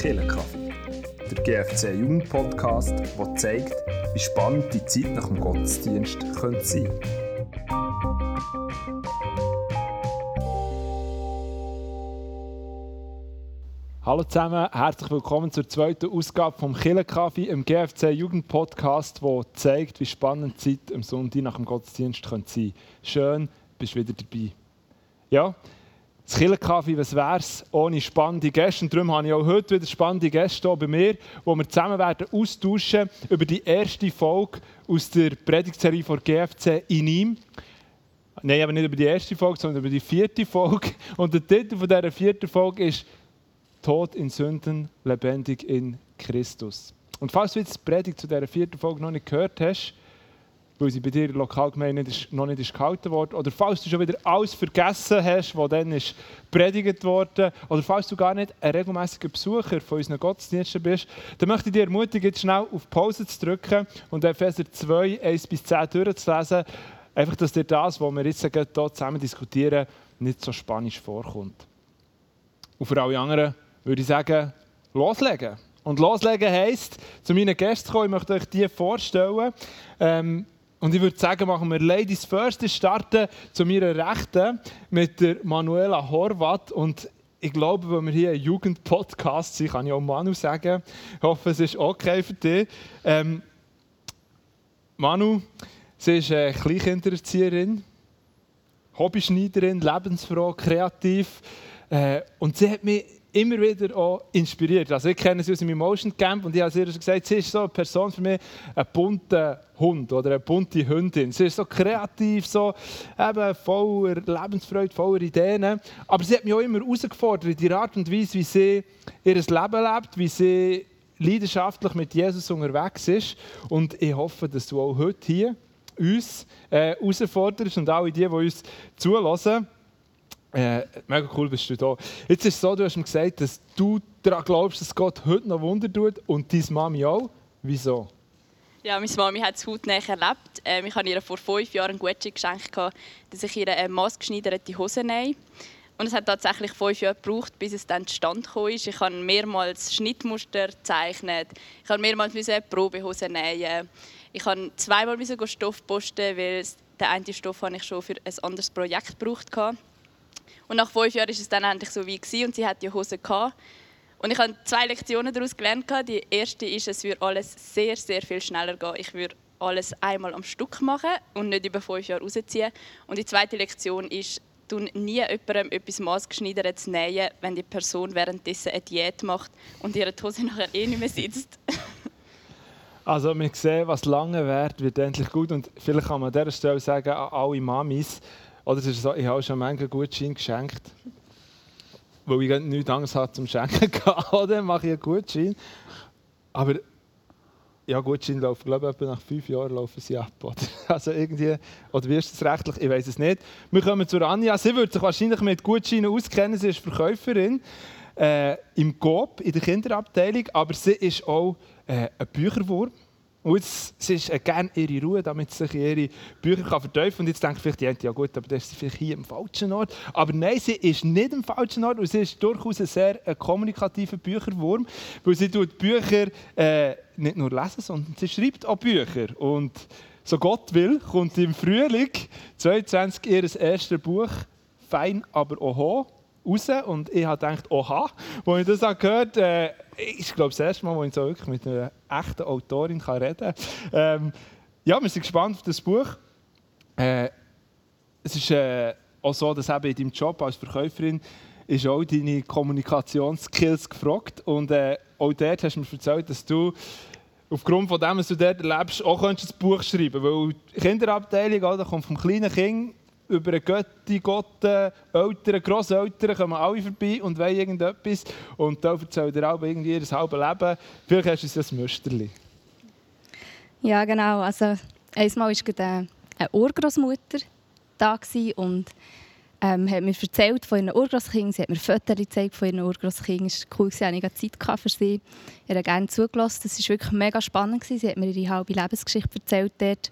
Killenkaffee, der GFC Jugendpodcast, der zeigt, wie spannend die Zeit nach dem Gottesdienst könnte Hallo zusammen, herzlich willkommen zur zweiten Ausgabe vom Killenkaffee im GFC Jugendpodcast, der zeigt, wie spannend die Zeit am Sonntag nach dem Gottesdienst sein Schön, bist du wieder dabei. Ja, das Killenkaffee, was wäre es ohne spannende Gäste? Und darum habe ich auch heute wieder spannende Gäste hier bei mir, wo wir zusammen werden austauschen über die erste Folge aus der Predigtserie von GFC in ihm. Nein, aber nicht über die erste Folge, sondern über die vierte Folge. Und der Titel dieser vierten Folge ist Tod in Sünden, lebendig in Christus. Und falls du jetzt die Predigt zu dieser vierten Folge noch nicht gehört hast, weil sie bei dir Lokalgemeinde noch nicht gehalten worden. Oder falls du schon wieder alles vergessen hast, was dann ist predigt worden. Oder falls du gar nicht ein regelmäßiger Besucher von unseren Gottesdiensten bist, dann möchte ich dir ermutigen, jetzt schnell auf Pause zu drücken und Epheser 2, 1 bis 10 durchzulesen. Einfach, dass dir das, was wir jetzt hier zusammen diskutieren, nicht so spanisch vorkommt. Und für alle anderen würde ich sagen, loslegen. Und loslegen heisst, zu meinen Gästen kommen, ich möchte euch die vorstellen. Ähm, und ich würde sagen, machen wir Ladies First. Ich starte zu meiner Rechten mit der Manuela Horvath. Und ich glaube, wenn wir hier ein Jugendpodcast sind, kann ich auch Manu sagen. Ich hoffe, es ist okay für dich. Ähm, Manu, sie ist eine Kleinkindererzieherin, Hobbyschneiderin, lebensfroh, kreativ. Äh, und sie hat mich immer wieder auch inspiriert. Also ich kenne sie aus dem Emotion Camp und ich habe ihr gesagt, sie ist so eine Person für mich, ein bunter Hund oder eine bunte Hündin. Sie ist so kreativ, so eben voller Lebensfreude, voller Ideen. Aber sie hat mich auch immer herausgefordert in die Art und Weise, wie sie ihr Leben lebt, wie sie leidenschaftlich mit Jesus unterwegs ist. Und ich hoffe, dass du auch heute hier uns äh, herausforderst und alle die, die uns zulassen äh, mega cool bist du da. Jetzt ist es so, du hast mir gesagt, dass du daran glaubst, dass Gott heute noch Wunder tut und deine Mami auch. Wieso? Ja, meine Mami hat es hautnah erlebt. Ähm, ich habe ihr vor fünf Jahren ein Gucci geschenkt, dass ich ihr eine maßgeschneiderte Hose nehme. Und es hat tatsächlich fünf Jahre gebraucht, bis es dann zustande kam. Ich habe mehrmals Schnittmuster gezeichnet. Ich habe mehrmals Probehose nähen. Ich habe zweimal Stoff posten, weil den einen Stoff habe ich schon für ein anderes Projekt gebraucht habe. Und nach fünf Jahren war es dann endlich so wie gewesen, und sie hatte die Hose gehabt. Und ich habe zwei Lektionen daraus gelernt. Die erste ist, es würde alles sehr, sehr viel schneller gehen. Ich würde alles einmal am Stück machen und nicht über fünf Jahre rausziehen. Und die zweite Lektion ist, du nie jemandem etwas maßgeschneidertes nähen, wenn die Person währenddessen eine Diät macht und ihre Hose nachher eh nicht mehr sitzt. also wir sehen, was lange währt, wird endlich gut. Und vielleicht kann man an dieser Stelle sagen, an alle Mamis, oder es ist so, ich habe schon manchen Gutschein geschenkt, weil ich nichts anderes habe zum Schenken oder mache ich einen Gutschein. Aber ja, Gutschein laufen, glaube ich, nach fünf Jahren laufen sie ab. Oder? Also irgendwie, oder wie ist das rechtlich? Ich weiß es nicht. Wir kommen zu Anja. Sie würde sich wahrscheinlich mit Gutscheinen auskennen. Sie ist Verkäuferin äh, im GOB, in der Kinderabteilung, aber sie ist auch äh, ein Bücherwurm. Und jetzt, sie ist äh, gerne ihre Ruhe, damit sie sich ihre Bücher kann vertiefen kann. Und jetzt denkt vielleicht die ja gut, aber das ist vielleicht hier im falschen Ort. Aber nein, sie ist nicht im falschen Ort und sie ist durchaus ein sehr äh, kommunikativer Bücherwurm, weil sie tut Bücher äh, nicht nur lesen, sondern sie schreibt auch Bücher. Und so Gott will, kommt im Frühling 22 ihr erstes Buch «Fein, aber oho» raus und ich habe gedacht, oha, als ich das gehört habe, äh, ist glaube das erste Mal, wo ich so wirklich mit einer echten Autorin kann reden kann. Ähm, ja, wir sind gespannt auf das Buch. Äh, es ist äh, auch so, dass eben in deinem Job als Verkäuferin ist auch deine Kommunikationsskills gefragt und äh, auch dort hast du mir erzählt, dass du aufgrund von dem, was du dort erlebst, auch ein Buch schreiben weil die Kinderabteilung, da kommt vom kleinen Kind über einen Götti, Gott, Eltern, Grosseltern kommen alle vorbei und wollen irgendetwas. Und da erzählt er auch irgendwie ihr halbes Leben. Vielleicht hast du ein Müsterli. Ja, genau. Also, einmal war eine Urgroßmutter da und ähm, hat mir erzählt von ihren Urgroßkindern. Sie hat mir Fotos gezeigt von ihren Urgroßkindern. Es war cool, ich hatte Zeit für sie. Ich habe gerne zugelassen. Das war wirklich mega spannend. Sie hat mir ihre halbe Lebensgeschichte erzählt dort.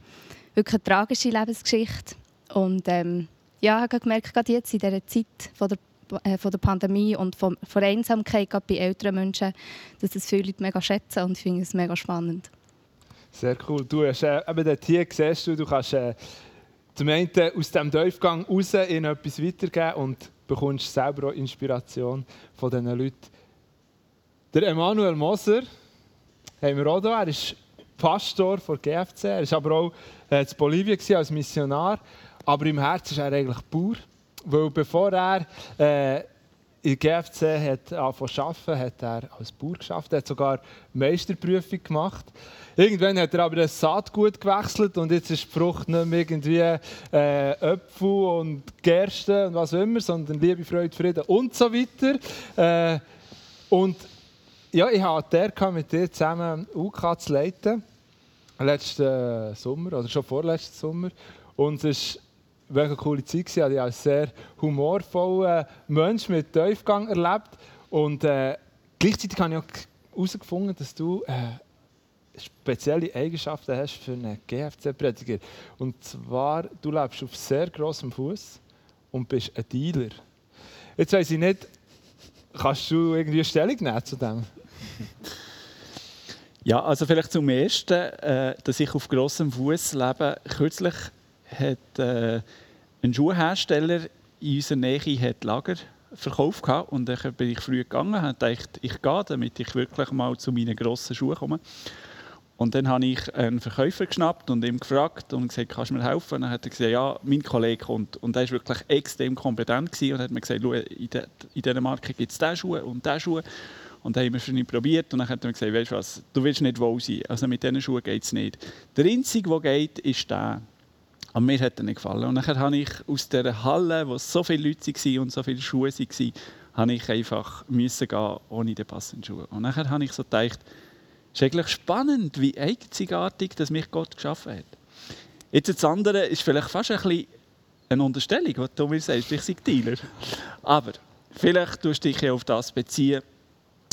Wirklich eine tragische Lebensgeschichte. Und ähm, ja, ich habe gemerkt, gerade jetzt in dieser Zeit von der, äh, von der Pandemie und von, von Einsamkeit gerade bei älteren Menschen, dass das viele Leute mega schätzen und ich finde es mega spannend. Sehr cool. Du hast äh, eben dort hier siehst du, du kannst äh, zum einen aus diesem Tiefgang raus in etwas weitergeben und bekommst selber auch Inspiration von diesen Leuten. Der Emanuel Moser haben wir auch hier. Er ist Pastor der GFC. Er war aber auch äh, in Bolivien als Missionar. Aber im Herzen ist er eigentlich Bauer. Weil bevor er äh, in GFC hat angefangen zu arbeiten, hat er als Bauer geschafft. Er hat sogar Meisterprüfung gemacht. Irgendwann hat er aber das Saatgut gewechselt und jetzt ist die Frucht nicht mehr irgendwie äh, und Gerste und was auch immer, sondern Liebe, Freude, Frieden und so weiter. Äh, und ja, ich hatte der mit dir zusammen UK zu leiten, letzten Sommer oder schon vorletzten Sommer. Und es war eine coole Zeit. Ich habe als sehr humorvollen Mensch mit Tiefgang erlebt. Und äh, gleichzeitig habe ich auch herausgefunden, dass du äh, spezielle Eigenschaften hast für einen GFC-Prediger. Und zwar, du lebst auf sehr grossem Fuß und bist ein Dealer. Jetzt weiß ich nicht, kannst du irgendwie eine Stellung nehmen zu dem? Ja, also vielleicht zum Ersten, äh, dass ich auf grossem Fuß lebe. Kürzlich hat äh, ein Schuhhersteller in unserer Nähe hat Lager verkauft und dann bin ich früh gegangen und dachte, ich gehe, damit ich wirklich mal zu meinen grossen Schuhen komme. Und dann habe ich einen Verkäufer geschnappt und ihm gefragt und gesagt, kannst du mir helfen? Dann hat er gesagt, ja, mein Kollege kommt. Und er war wirklich extrem kompetent und hat mir gesagt, in, dieser Marke gibt es diese Schuhe und diese Schuhe. Und dann haben wir es nicht probiert und dann hat er mir gesagt, weißt du was, du willst nicht wohl sein. Also mit diesen Schuhen geht es nicht. Der einzige, der geht, ist der. Aber mir hat er nicht gefallen. Und dann habe ich aus dieser Halle, wo so viele Leute waren und so viele Schuhe waren, habe ich einfach müssen gehen ohne die passenden Schuhe. Und dann habe ich so gedacht, es ist eigentlich spannend, wie einzigartig dass mich Gott geschaffen hat. Jetzt das andere ist vielleicht fast ein bisschen eine Unterstellung, was du mir sagst, ich sei Dealer. Aber vielleicht tust du dich auf das beziehen.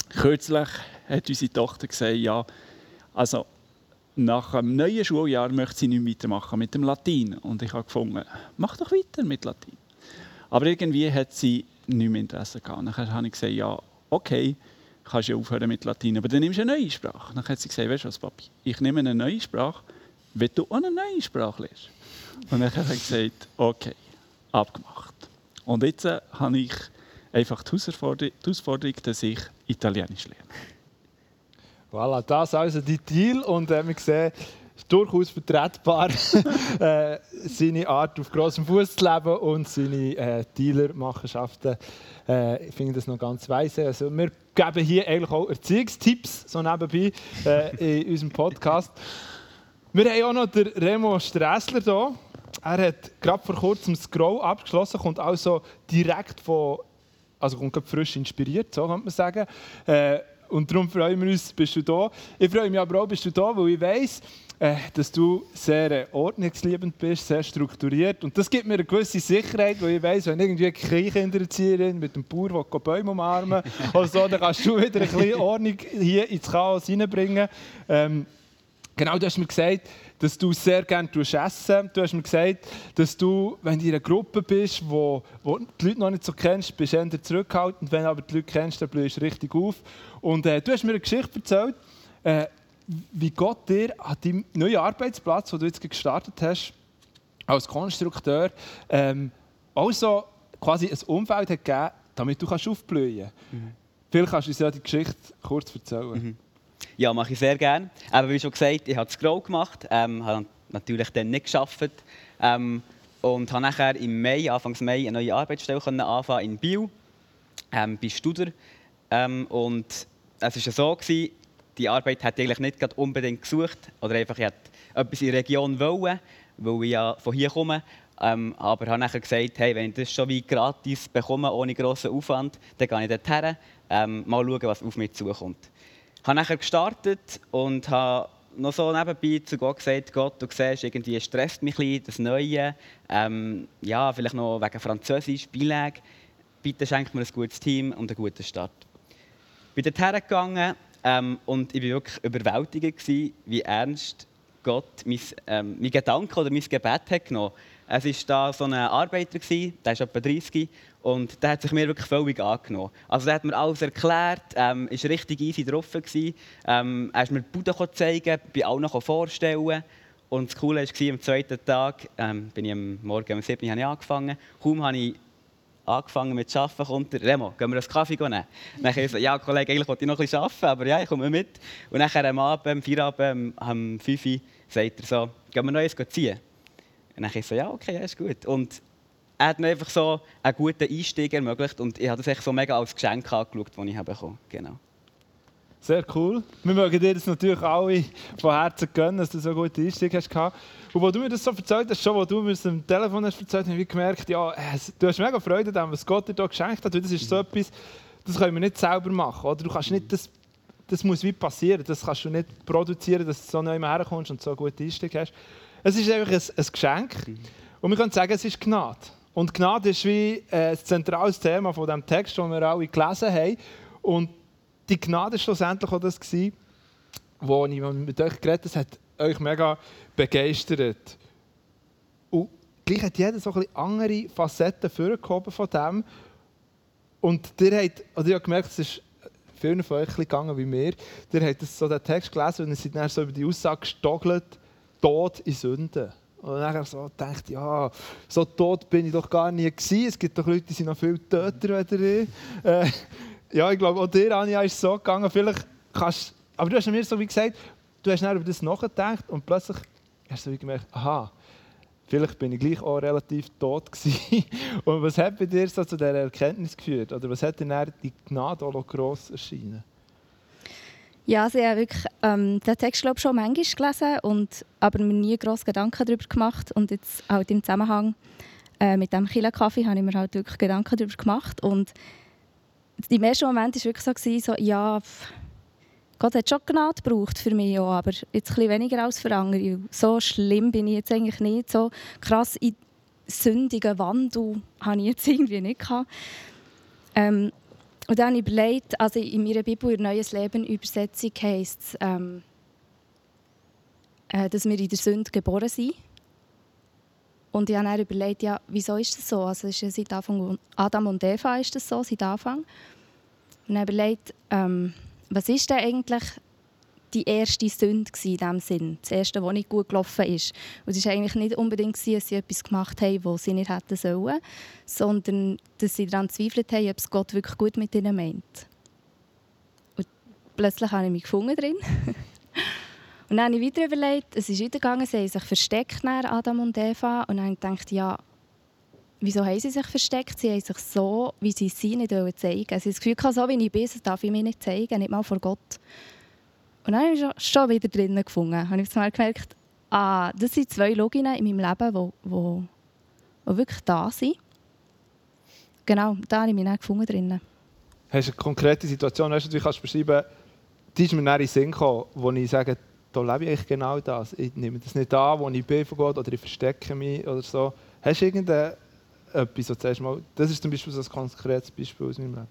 Kürzlich hat unsere Tochter gesagt, ja, also nach einem neuen Schuljahr möchte sie nicht weitermachen mit dem Latein. Und ich habe gefunden, mach doch weiter mit Latein. Aber irgendwie hat sie nicht mehr Interesse gehabt. Dann habe ich gesagt, ja, okay, kannst du aufhören mit Latein, aber dann nimmst du eine neue Sprache. Dann hat sie gesagt, weißt du was, Papi, ich nehme eine neue Sprache, wenn du auch eine neue Sprache lernst. Und dann hat er gesagt, okay, abgemacht. Und jetzt äh, habe ich einfach die Herausforderung, dass ich Italienisch lerne. Voilà, das also die Deal und äh, wir sehen, ist durchaus vertretbar, äh, seine Art auf großem Fuß zu leben und seine äh, Dealer-Machenschaften. Äh, ich finde das noch ganz weise. Also, wir geben hier eigentlich auch Erziehungstipps so nebenbei äh, in unserem Podcast. Wir haben auch noch den Remo Strässler hier. Er hat gerade vor kurzem Grow abgeschlossen, kommt also direkt von, also kommt frisch inspiriert, so könnte man sagen. Äh, und darum freuen wir uns, bist du da. Ich freue mich aber auch, bist du da, weil ich weiss, äh, dass du sehr äh, ordnungsliebend bist, sehr strukturiert. Und das gibt mir eine gewisse Sicherheit, weil ich weiss, wenn irgendwie eine Kleinkindererzieherin mit dem Bauer die Bäume umarmen oder so, dann kannst du wieder ein bisschen Ordnung hier ins Chaos hineinbringen. Ähm, genau, du hast mir gesagt, dass du sehr gerne essen Du hast mir gesagt, dass du, wenn du in einer Gruppe bist, wo, wo die Leute noch nicht so kennst, bist du eher zurückhaltend. Wenn du aber die Leute kennst, dann blühst du richtig auf. Und äh, du hast mir eine Geschichte erzählt, äh, wie Gott dir an deinem neuen Arbeitsplatz, den du jetzt gestartet hast, als Konstrukteur, ähm, also quasi ein Umfeld hat gegeben, damit du kannst aufblühen kannst. Mhm. Vielleicht kannst du uns ja die Geschichte kurz erzählen. Mhm. Ja, mache ich sehr gerne. Aber wie schon gesagt, ich habe Grow gemacht, ähm, habe natürlich dann nicht geschafft ähm, und habe nachher im Mai, Anfang Mai, eine neue Arbeitsstelle anfangen in Biel, ähm, bei Studer. Ähm, und es war so, gewesen, die Arbeit ich eigentlich nicht unbedingt gesucht oder einfach ich etwas in der Region wollen, weil ich ja von hier komme. Ähm, aber habe nachher gesagt, hey, wenn ich das schon wie gratis bekomme, ohne grossen Aufwand, dann gehe ich dorthin, ähm, mal schauen, was auf mich zukommt. Ich habe nachher gestartet und habe noch so nebenbei zu Gott gesagt, Gott, du siehst, irgendwie stresst mich ein das Neue. Ähm, ja, vielleicht noch wegen Französisch, Beilag. Bitte schenk mir ein gutes Team und einen guten Start. Ich bin dorthin gegangen ähm, und ich war wirklich überwältigt, gewesen, wie ernst Gott mein, ähm, mein Gedanke oder mein Gebet hat genommen Es war da so ein Arbeiter, gewesen, der ist etwa 30 und der hat sich mir wirklich völlig angenommen. Also der hat mir alles erklärt, ähm, ist richtig easy drauf gewesen. Ähm, er ist mir die Bude zeigen, bei allen vorstellen. Und das Coole war, am zweiten Tag, ähm, bin ich am Morgen um 7 Uhr angefangen. Kaum habe ich angefangen mit Arbeiten, kommt der Remo, gehen wir einen Kaffee nehmen? Dann ich so, ja Kollege, eigentlich wollte ich noch bisschen arbeiten, aber ja, ich komme mit. Und nachher am Abend, am Feierabend, um 5 Uhr, sagt er so, gehen wir noch eins ziehen? Und dann ich so, ja okay, ja, ist gut. Und er hat mir einfach so einen guten Einstieg ermöglicht und ich habe das echt so mega als Geschenk angeschaut, das ich bekommen genau. Sehr cool. Wir mögen dir das natürlich alle von Herzen gönnen, dass du so einen guten Einstieg hast. Und als du mir das so erzählt hast, schon, als du mir das am Telefon hast erzählt, habe ich gemerkt, ja, du hast mega Freude daran, was Gott dir hier geschenkt hat. Das ist so etwas, das können wir nicht selber machen. Oder? Du kannst nicht das, das muss wie passieren. Das kannst du nicht produzieren, dass du so neu herkommst und so einen guten Einstieg hast. Es ist einfach ein, ein Geschenk. Und wir können sagen, es ist Gnade. Und Gnade ist wie äh, das zentrales Thema von dem Text, den wir alle gelesen haben. Und die Gnade war schlussendlich auch das, gewesen, wo ich mit euch geredet habe, hat euch mega begeistert. Und gleich hat jeder so ein bisschen andere Facetten vorgehoben von dem. Und ihr habt, oder ich habe gemerkt, es ist vielen von euch ein gegangen wie mir. Ihr habt so den Text gelesen und ihr seid dann so über die Aussage gestogelt, Tod in Sünde. Und dann so gedacht, ja, so tot bin ich doch gar nie gewesen. Es gibt doch Leute, die sind noch viel töter als ich. Äh, ja, ich glaube, auch dir, Anja, ist es so gegangen. Vielleicht kannst aber du hast mir so wie gesagt, du hast dann über das nachgedacht und plötzlich hast du so gemerkt, aha, vielleicht bin ich gleich auch relativ tot gewesen. und was hat bei dir so zu dieser Erkenntnis geführt? Oder was hat dir die Gnade auch gross erschienen? Ja, also ich habe wirklich ähm, den Text glaube ich, schon manchmal gelesen, und, aber mir nie grosse Gedanken darüber gemacht. Und jetzt halt im Zusammenhang äh, mit dem Kaffee habe ich mir halt wirklich Gedanken darüber gemacht. Und im ersten Moment war es wirklich so, gewesen, so ja, Gott hat schon Gnade gebraucht für mich, auch, aber jetzt ein weniger als für andere. So schlimm bin ich jetzt eigentlich nicht. So krass in sündigen Wandel habe ich jetzt irgendwie nicht gehabt. Ähm, und dann überlegt, also in meiner Bibel, in Neues Leben Übersetzung heisst es, ähm, äh, dass wir in der Sünde geboren sind. Und ich habe dann überlegt, ja, wieso ist das so? Also ist ja seit Anfang, Adam und Eva ist das so, seit Anfang. Und dann überlegt, ähm, was ist denn eigentlich die erste Sünde in diesem Sinn? Das erste, was nicht gut gelaufen ist. Und es war eigentlich nicht unbedingt, dass sie etwas gemacht haben, was sie nicht hätten sollen, sondern dass sie daran zweifelt haben, ob es Gott wirklich gut mit ihnen meint. Und plötzlich habe ich mich gefunden drin. Und dann habe ich weiter überlegt, es ist weitergegangen, sie haben sich versteckt, Adam und Eva. Und dann habe ich gedacht, ja, wieso haben sie sich versteckt? Sie haben sich so, wie sie sind, nicht zeigen Sie haben das Gefühl, so wie ich bin, darf ich mir nicht zeigen, nicht mal vor Gott. Und dann habe ich schon wieder drinnen gefunden. Habe ich mal gemerkt, ah, das sind zwei Loginnen in meinem Leben, die, die, die wirklich da sind. Genau, da habe ich mich dann gefunden drinnen. Hast du eine konkrete Situation, weißt du, wie kannst du beschreiben, die ist mir dann in den Sinn gekommen, wo ich sage, da lebe ich genau das. Ich nehme das nicht an, wo ich bin von Gott oder ich verstecke mich oder so. Hast du irgendetwas, wo du sagst, mal, das ist zum Beispiel so ein konkretes Beispiel aus meinem Leben?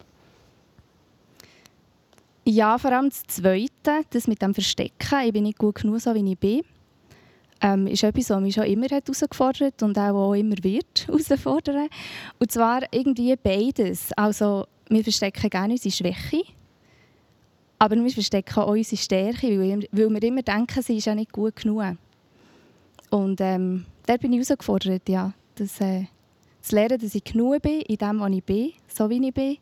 Ja, vor allem das Zweite, das mit dem Verstecken. Ich bin nicht gut genug, so wie ich bin. Ähm, ist etwas, was mich schon immer herausgefordert hat und auch, auch immer wird herausfordern. Und zwar irgendwie beides. Also, wir verstecken gerne unsere Schwäche aber wir verstecken auch unsere Stärke, weil, wir immer denken, sie ist ja nicht gut genug. Und ähm, da bin ich herausgefordert, ja, das, äh, zu lernen, dass ich genug bin in dem, was ich bin, so wie ich bin.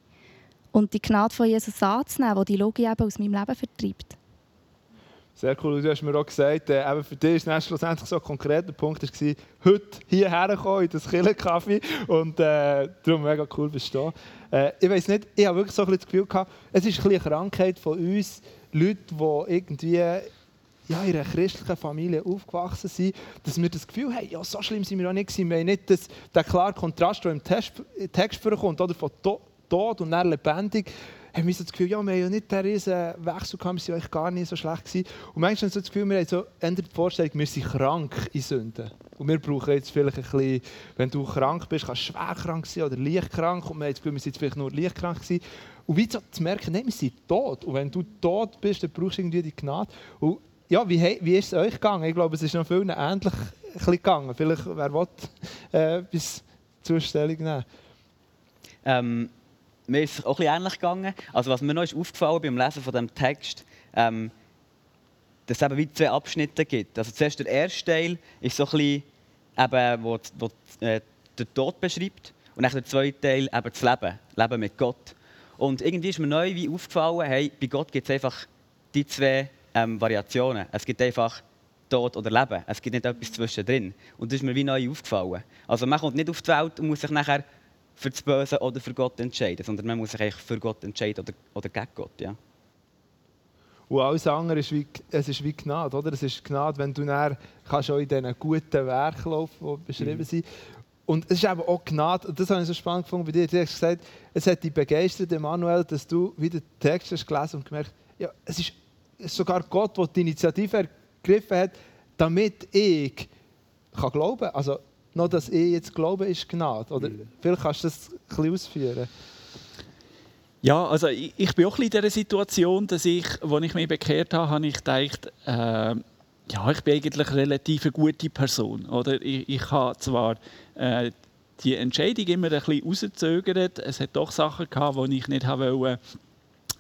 Und die Gnade von Jesus anzunehmen, die die Logik eben aus meinem Leben vertreibt. Sehr cool. Du hast mir auch gesagt, äh, eben für dich war schlussendlich so ein konkreter Punkt, war, heute hierher kommen in das Killerkaffee und äh, darum mega cool bist du da. Äh, ich weiß nicht, ich habe wirklich so ein das Gefühl gehabt, es ist ein eine Krankheit von uns, Leuten, die irgendwie ja, in einer christlichen Familie aufgewachsen sind, dass wir das Gefühl haben, ja, so schlimm sind wir auch nicht gewesen. Wir haben nicht den klaren Kontrast, der im Text, Text vorkommt, oder von Tod und dann lebendig, haben wir so das Gefühl, ja, wir haben ja nicht den riesen Wechsel gehabt, wir waren eigentlich gar nicht so schlecht gewesen. Und manchmal haben wir so das Gefühl, wir haben so die Vorstellung, wir sind krank in Sünden. Und wir brauchen jetzt vielleicht ein bisschen, wenn du krank bist, kannst du schwer krank sein oder leicht krank. Und wir haben das Gefühl, wir sind jetzt vielleicht nur leicht krank gewesen. Und wie so zu merken, nein, wir sind tot. Und wenn du tot bist, dann brauchst du irgendwie die Gnade. Und ja, wie, wie ist es euch gegangen? Ich glaube, es ist noch vielen ähnlich gegangen. Vielleicht, wer will, äh, bis zur Stellung nehmen? Ähm, mir ist es auch ein ähnlich gegangen. Also was mir noch ist aufgefallen beim Lesen von dem Text, ähm, dass es wie zwei Abschnitte gibt. Also zuerst der erste Teil ist so ein bisschen, wo, wo äh, der Tod beschreibt und dann der zweite Teil eben das Leben, Leben mit Gott. Und irgendwie ist mir neu wie aufgefallen, hey, bei Gott gibt es einfach die zwei ähm, Variationen. Es gibt einfach Tod oder Leben. Es gibt nicht etwas zwischendrin. Und das ist mir wie neu aufgefallen. Also man kommt nicht auf die Welt und muss sich nachher für das Böse oder für Gott entscheiden, sondern man muss sich eigentlich für Gott entscheiden oder, oder gegen Gott. Ja. Und alles andere ist wie, es ist wie Gnade, oder? Es ist Gnade, wenn du dann kannst auch in diesen guten Werken laufen, die beschrieben mhm. sind. Und es ist eben auch Gnade, und das habe ich so spannend gefunden bei dir. Du hast gesagt, es hat dich begeistert, Emanuel, dass du wieder den Text hast gelesen und gemerkt ja, es ist sogar Gott, der die Initiative ergriffen hat, damit ich kann glauben kann. Also, noch, dass ich jetzt glaube, ist Gnade. Oder mhm. vielleicht kannst du das ein bisschen ausführen. Ja, also ich, ich bin auch in dieser Situation, dass ich, als ich mich bekehrt habe, habe ich gedacht, äh, ja, ich bin eigentlich eine relativ gute Person. Oder? Ich, ich habe zwar äh, die Entscheidung immer ein bisschen rausgezögert. Es hat doch Sachen gehabt, die ich nicht wollte,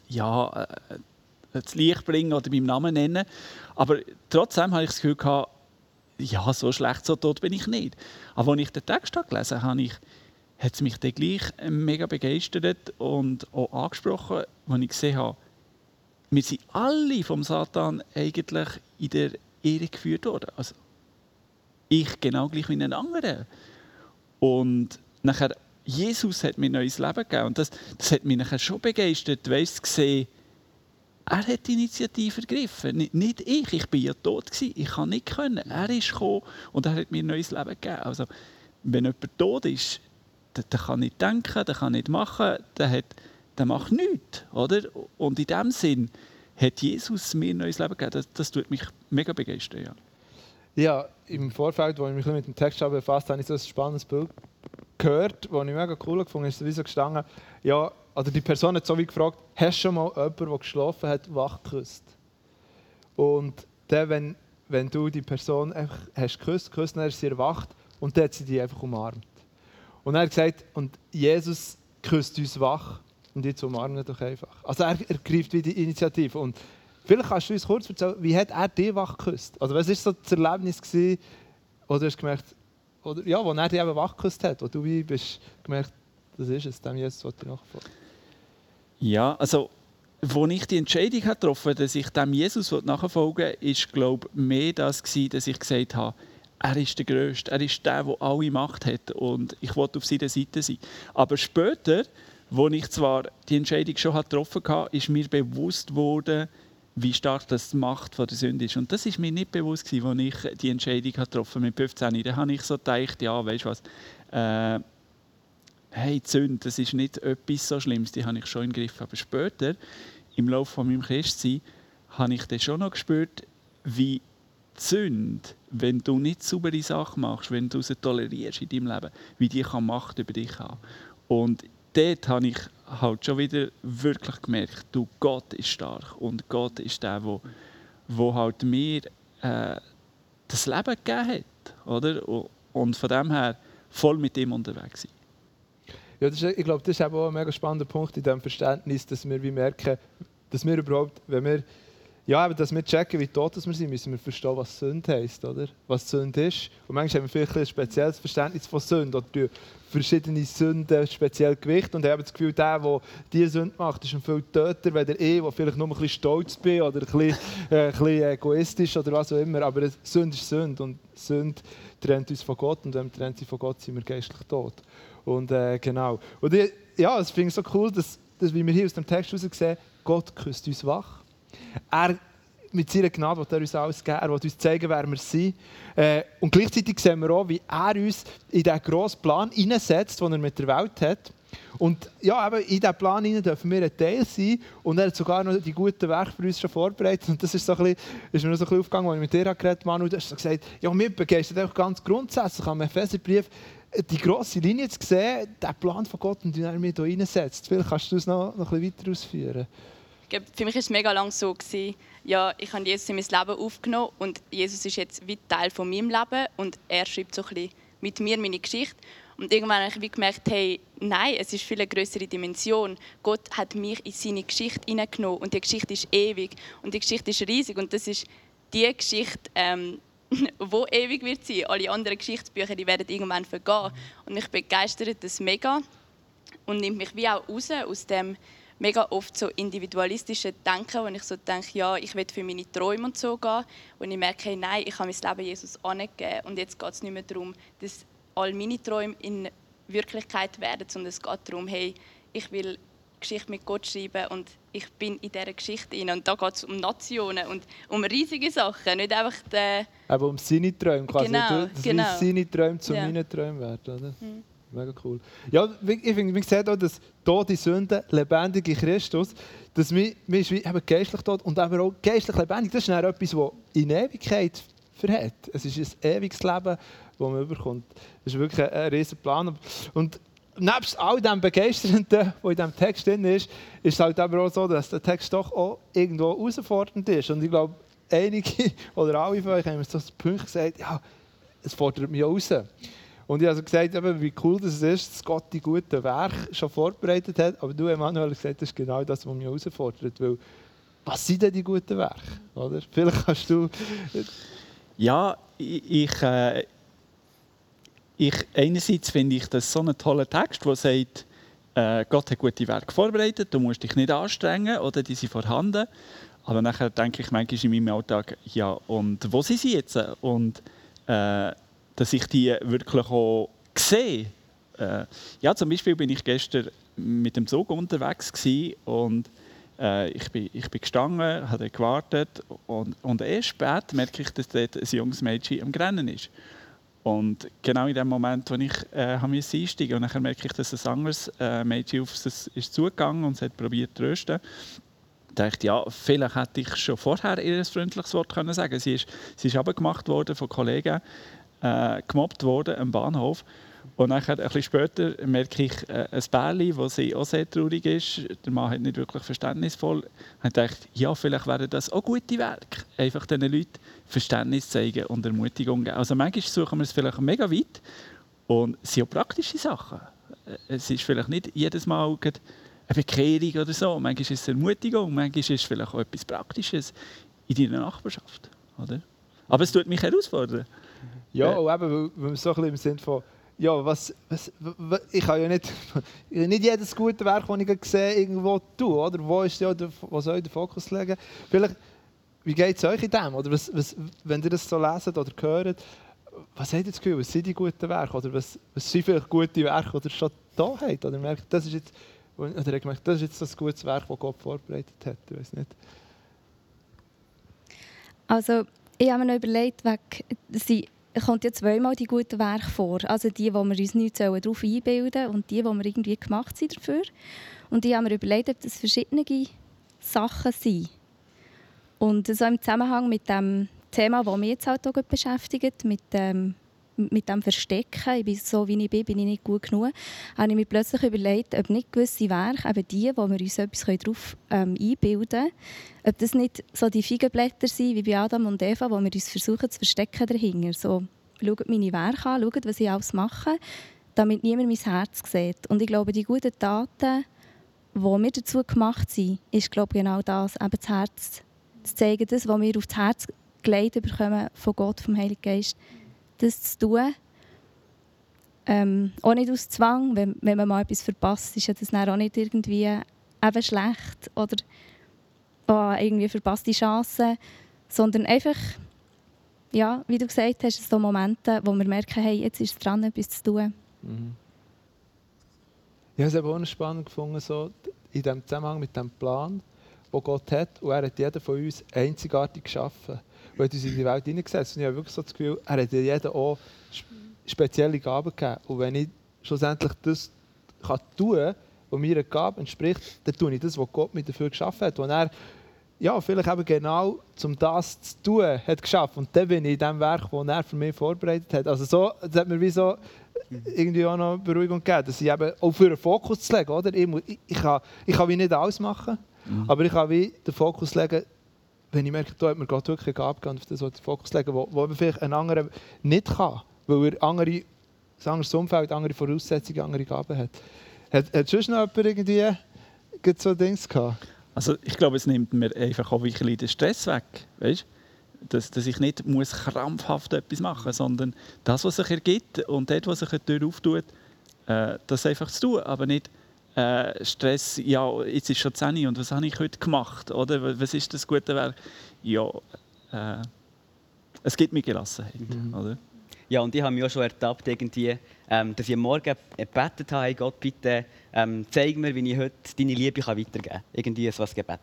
ja, äh, das Licht bringen oder beim Namen nennen. Aber trotzdem habe ich das Gefühl gehabt, ja, so schlecht, so tot bin ich nicht. Aber als ich den Text gelesen habe, hat es mich dann gleich mega begeistert und auch angesprochen, als ich gesehen habe, wir sind alle vom Satan eigentlich in der Ehre geführt worden. Also ich genau gleich wie ein anderer. Und nachher, Jesus hat mir neues Leben gegeben. Und das, das hat mich nachher schon begeistert, weißt, zu sehen, er hat die Initiative ergriffen, nicht, ich. Ich bin ja tot gewesen. Ich kann nicht können. Er ist gekommen und er hat mir ein neues Leben gegeben. Also, wenn jemand tot ist, der, der kann nicht denken, der kann nicht machen, der, hat, der macht nichts, oder? Und in dem Sinn hat Jesus mir ein neues Leben gegeben. Das, das tut mich mega begeistern, ja. Ja, im Vorfeld, als ich mich mit dem Text befasst habe, habe ich so ein spannendes Bild gehört, das ich mega cool gefunden habe, ist sowieso gestanden, ja, oder die Person hat so wie gefragt, hast du schon mal jemanden, der geschlafen hat, wach geküsst? Und dann, wenn, wenn du die Person einfach hast geküsst, geküsst, dann ist sie erwacht und dann hat sie dich einfach umarmt. Und er hat gesagt, und Jesus küsst uns wach und jetzt umarmen doch einfach. Also er ergreift wie die Initiative. Und vielleicht kannst du uns kurz erzählen, wie hat er dich wach geküsst? Also was war so das Erlebnis, gewesen, wo du hast gemerkt, oder, ja, wo er dich eben wach geküsst hat, wo du wie bist gemerkt, das ist es, dem Jesus sollte ich nachfolgen. Ja, also als ich die Entscheidung getroffen habe, dass ich dem Jesus nachfolgen will, ist glaube mehr das gewesen, dass ich gesagt habe, er ist der Größte, er ist der, der alle Macht hat und ich wollte auf seiner Seite sein. Aber später, als ich zwar die Entscheidung schon getroffen hatte, ist mir bewusst worden, wie stark das die Macht von der Sünde ist. Und das ist mir nicht bewusst gewesen, als ich die Entscheidung getroffen mit 15. Da habe ich so gedacht, ja, weißt du was, äh, hey, Sünde, das ist nicht etwas so Schlimmes, die habe ich schon im Griff. Aber später, im Laufe von meinem Christsein, habe ich dann schon noch gespürt, wie Sünde, wenn du nicht saubere Sachen machst, wenn du sie tolerierst in deinem Leben, wie die kann Macht über dich haben. Und dort habe ich halt schon wieder wirklich gemerkt, du, Gott ist stark und Gott ist der, wo, wo halt mir äh, das Leben gegeben hat, oder? Und von dem her voll mit ihm unterwegs sein. Ja, ist, ich glaube, das ist auch ein mega spannender Punkt in diesem Verständnis, dass wir wie merken, dass wir überhaupt, wenn wir, ja, dass wir checken, wie tot wir sind, müssen wir verstehen, was Sünde heisst, oder? Was Sünde ist. Und manchmal haben wir vielleicht ein spezielles Verständnis von Sünde oder verschiedene Sünden speziell Gewicht und haben das Gefühl, der, der diese Sünde macht, ist ein viel töter, als ich, der vielleicht nur ein bisschen stolz bin oder ein bisschen, äh, ein bisschen egoistisch oder was auch immer. Aber Sünde ist Sünde und Sünde trennt uns von Gott und wenn wir trennt sie von Gott, sind wir geistlich tot. Und äh, genau. Und ich, ja, es finde so cool, dass, dass, wie wir hier aus dem Text heraus sehen, Gott küsst uns wach. Er, mit seiner Gnade will er uns alles geben, er will uns zeigen, wer wir sind. Äh, und gleichzeitig sehen wir auch, wie er uns in diesen grossen Plan hineinsetzt, den er mit der Welt hat. Und ja, eben in diesem Plan hinein dürfen wir ein Teil sein. Und er hat sogar noch die guten Werke für uns schon vorbereitet. Und das ist, so ein bisschen, ist mir noch so ein bisschen aufgegangen, als ich mit dir geredet habe, Manu. Du hast so gesagt, ja, mir begeistert auch ganz grundsätzlich am Epheserbrief die grosse Linie zu sehen, den Plan von Gott und den er mir hier reinsetzt. Vielleicht kannst du das noch, noch ein weiter ausführen. Für mich war es mega lang so, gewesen, ja, ich habe Jesus in mein Leben aufgenommen und Jesus ist jetzt wie Teil von meinem Leben und er schreibt so ein bisschen mit mir meine Geschichte. Und irgendwann habe ich gemerkt, hey, nein, es ist viel eine größere Dimension. Gott hat mich in seine Geschichte hineingenommen und die Geschichte ist ewig und die Geschichte ist riesig und das ist die Geschichte, ähm, wo ewig wird sein. Alle anderen Geschichtsbücher, die werden irgendwann vergehen. Und mich begeistert das mega und nimmt mich wie auch raus aus dem mega oft so individualistischen Denken, wo ich so denke, ja, ich will für meine Träume und so gehen. Und ich merke, hey, nein, ich habe mein Leben Jesus angegeben und jetzt geht es nicht mehr darum, dass all meine Träume in Wirklichkeit werden, sondern es geht darum, hey, ich will Geschichte mit Gott schreiben und ich bin in dieser Geschichte drin. Und da geht es um Nationen und um riesige Sachen, nicht einfach die... Aber um seine Träume quasi. Genau, das genau. seine Träume zu Ja. meinen Träumen werden, oder? Mhm. Mega cool. Ja, ich finde, man sieht auch, dass hier die Sünde lebendige Christus, dass wir, wir ist wie eben geistlich tot und aber auch geistlich lebendig. Das ist dann etwas, das in Ewigkeit verhält. Es ist ein ewiges Leben, das man überkommt. Das ist wirklich ein, ein riesen Plan. Und nebst all dem Begeisternden, was in diesem Text drin ist, ist es halt aber auch so, dass der Text doch auch irgendwo herausfordernd ist. Und ich glaube, einige oder alle von euch haben mir so Punkt gesagt, ja, es fordert mich raus. Und ich habe gesagt, eben, wie cool das ist, dass Gott die guten Werke schon vorbereitet hat. Aber du, Emanuel, hast gesagt, das ist genau das, was mich herausfordert. Weil, was sind denn die guten Werke? Oder? Vielleicht kannst du... Ja, ich, ich, äh, ich einerseits finde ich das so einen tollen Text, der sagt, äh, Gott hat gute Werke vorbereitet, du musst dich nicht anstrengen oder die sind vorhanden. Aber nachher denke ich manchmal in meinem Alltag, ja, und wo sind sie jetzt? Und äh, dass ich die wirklich auch sehe. Äh, ja, zum Beispiel bin ich gestern mit dem Zug unterwegs und äh, ich, bin, ich bin gestanden, habe gewartet und, und erst spät merke ich, dass dort ein junges Mädchen am Grennen ist. Und genau in dem Moment, wo ich äh, einsteigen und dann merke ich, dass ein anderes äh, Mädchen auf es ist zugegangen und es hat probiert zu trösten. Da dachte ich, ja, vielleicht hätte ich schon vorher ihr ein freundliches Wort können sagen. Sie ist, sie ist abgemacht worden von Kollegen, äh, gemobbt worden am Bahnhof. Und dann, ein bisschen später merke ich äh, ein Bärli, wo sie auch sehr traurig ist. Der Mann hat nicht wirklich verständnisvoll. Ich dachte, ja, vielleicht wären das auch gute Werke. Einfach diesen Leuten Verständnis zeigen und Ermutigung geben. Also manchmal suchen wir es vielleicht mega weit und es sind auch praktische Sachen. Äh, Es ist vielleicht nicht jedes Mal eine Bekehrung oder so. Manchmal ist es Ermutigung, manchmal ist es vielleicht auch etwas Praktisches in deiner Nachbarschaft. Oder? Aber es tut mich herausfordern. Ja, Äh. und eben, weil, weil wir so ein bisschen im Sinn von, ja, was, was, wa- ich kann ja nicht, nicht jedes gute Werk, das ich gerade sehe, irgendwo tun, oder? Wo, ist ja der, wo soll den Fokus legen? Vielleicht, wie geht es euch in dem? Oder was, was, wenn ihr das so leset oder hört, was habt ihr das Gefühl, was sind die guten Werke? Oder was, was sind vielleicht gute Werke, die ihr schon da habt? Oder merkt, das ist jetzt, oder gemerkt, das ist jetzt das gutes Werk, das Gott vorbereitet hat? Ich weiß nicht. Also, ich habe mir noch überlegt, wegen, kommt ja zweimal die guten Werke vor. Also die, wo wir uns nicht darauf einbilden sollen und die, wo wir irgendwie gemacht sind dafür. Und ich habe mir überlegt, ob das verschiedene Sachen sind. Und so im Zusammenhang mit dem Thema, das mich jetzt halt auch beschäftigt, mit dem, mit dem Verstecken, ich bin so wie ich bin, bin ich nicht gut genug, habe ich mir plötzlich überlegt, ob nicht gewisse Werke, eben die, wo wir uns etwas darauf ähm, einbilden können, ob das nicht so die Feigenblätter sind, wie bei Adam und Eva, wo wir uns versuchen zu verstecken dahinter. So, schaut meine Werke an, schaut, was ich alles mache, damit niemand mein Herz sieht. Und ich glaube, die guten Taten, die wir dazu gemacht sind, ist glaube ich, genau das, eben das Herz zu zeigen, das, was wir aufs Herz gelegt bekommen von Gott, vom Heiligen Geist, das zu tun. Ähm, auch nicht aus Zwang, wenn, wenn man mal etwas verpasst, ist ja das dann auch nicht irgendwie eben schlecht oder oh, irgendwie verpasste Chancen, sondern einfach, ja, wie du gesagt hast, so Momente, wo wir merken, hey, jetzt ist es dran, etwas zu tun. Ich habe es eben auch spannend gefunden, so in dem Zusammenhang mit dem Plan, den Gott hat. Und er hat jeden von uns einzigartig geschaffen. Hat uns in die Welt hineingesetzt. Und ich habe wirklich so das Gefühl, er hat jedem auch sp- spezielle Gaben gegeben. Und wenn ich schlussendlich das kann tun kann, was meiner Gabe entspricht, dann tue ich das, was Gott mir dafür geschaffen hat. Und er ja, vielleicht eben genau, um das zu tun, hat geschafft. Und dann bin ich in dem Werk, das er für mich vorbereitet hat. Also so, das hat mir wie so irgendwie auch noch Beruhigung gegeben, dass ich eben auch für einen Fokus zu legen, oder? Ich, muss, ich, ich, kann, ich kann wie nicht alles machen, mhm. aber ich kann wie den Fokus legen, wenn ich merke, da hat mir Gott wirklich eine Gabe gegeben, auf das den Fokus legen, wo, wo vielleicht ein anderer nicht kann, weil er andere, ein anderes Umfeld, andere Voraussetzungen, andere Gaben hat. Hat, hat sonst noch jemand irgendwie so Dinge gehabt? Also ich glaube, es nimmt mir einfach auch ein bisschen den Stress weg, weißt? Dass, dass ich nicht muss krampfhaft etwas machen muss, sondern das, was sich ergibt und das, was sich eine Tür auftut, äh, das einfach zu tun, aber nicht äh, Stress, ja, jetzt ist schon 10 und was habe ich heute gemacht, oder? Was ist das gute Werk? Ja, äh, es gibt mir Gelassenheit, mhm. oder? Ja, und ich habe mich auch schon ertappt, irgendwie, ähm, dass ich am Morgen gebetet habe, Gott, bitte ähm, zeig mir, wie ich heute deine Liebe weitergeben kann. Irgendwie so ein Gebet.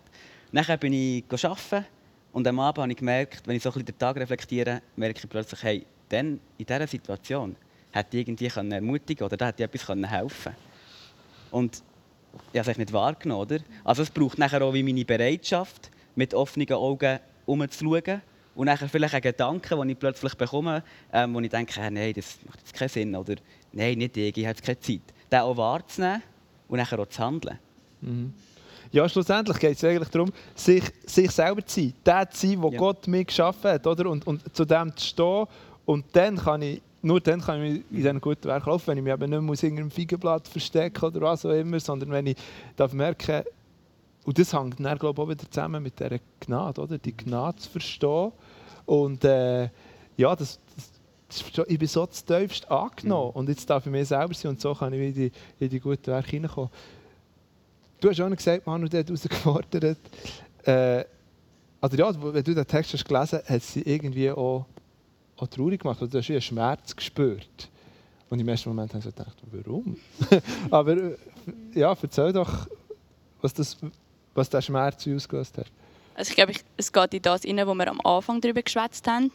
Nachher bin ich arbeiten und am Abend habe ich gemerkt, wenn ich so ein bisschen den Tag reflektiere, merke ich plötzlich, hey, dann in dieser Situation hätte ich irgendwie ermutigen oder da hätte ich etwas helfen können. Und ich habe es nicht wahrgenommen, oder? Also es braucht nachher auch wie meine Bereitschaft, mit offenen Augen umzuschauen und nachher vielleicht einen Gedanken, den ich plötzlich bekomme, ähm, wo ich denke, hey, nein, das macht jetzt keinen Sinn oder nein, nicht ich, ich habe jetzt keine Zeit. Den auch wahrzunehmen und nachher auch zu handeln. Mhm. Ja, schlussendlich geht es eigentlich darum, sich, sich selber zu sein. Der zu sein, wo ja. Gott mich geschaffen hat. Oder? Und, und zu dem zu stehen. Und dann kann ich, nur dann kann ich in diesen guten Werk laufen, wenn ich mich eben nicht mehr in einem Feigenblatt verstecken oder was auch immer, sondern wenn ich darf merken und das hängt dann, glaube ich, auch wieder zusammen mit dieser Gnade, oder? die Gnade zu verstehen. Und äh, ja, das, das, ich bin so zu tiefst angenommen mhm. und jetzt darf ich mir selber sein und so kann ich in die, in die guten Werke hineinkommen. Du hast auch gesagt, Manu, der hat herausgefordert. Äh, also ja, wenn du den Text hast gelesen hast, hat sie irgendwie auch, auch traurig gemacht. Also du hast einen Schmerz gespürt. Und im ersten Moment habe ich gedacht, warum? Aber äh, ja, erzähl doch, was das was der Schmerz ausgelöst hat? Also ich glaube, es geht in das rein, wo wir am Anfang darüber geschwätzt haben.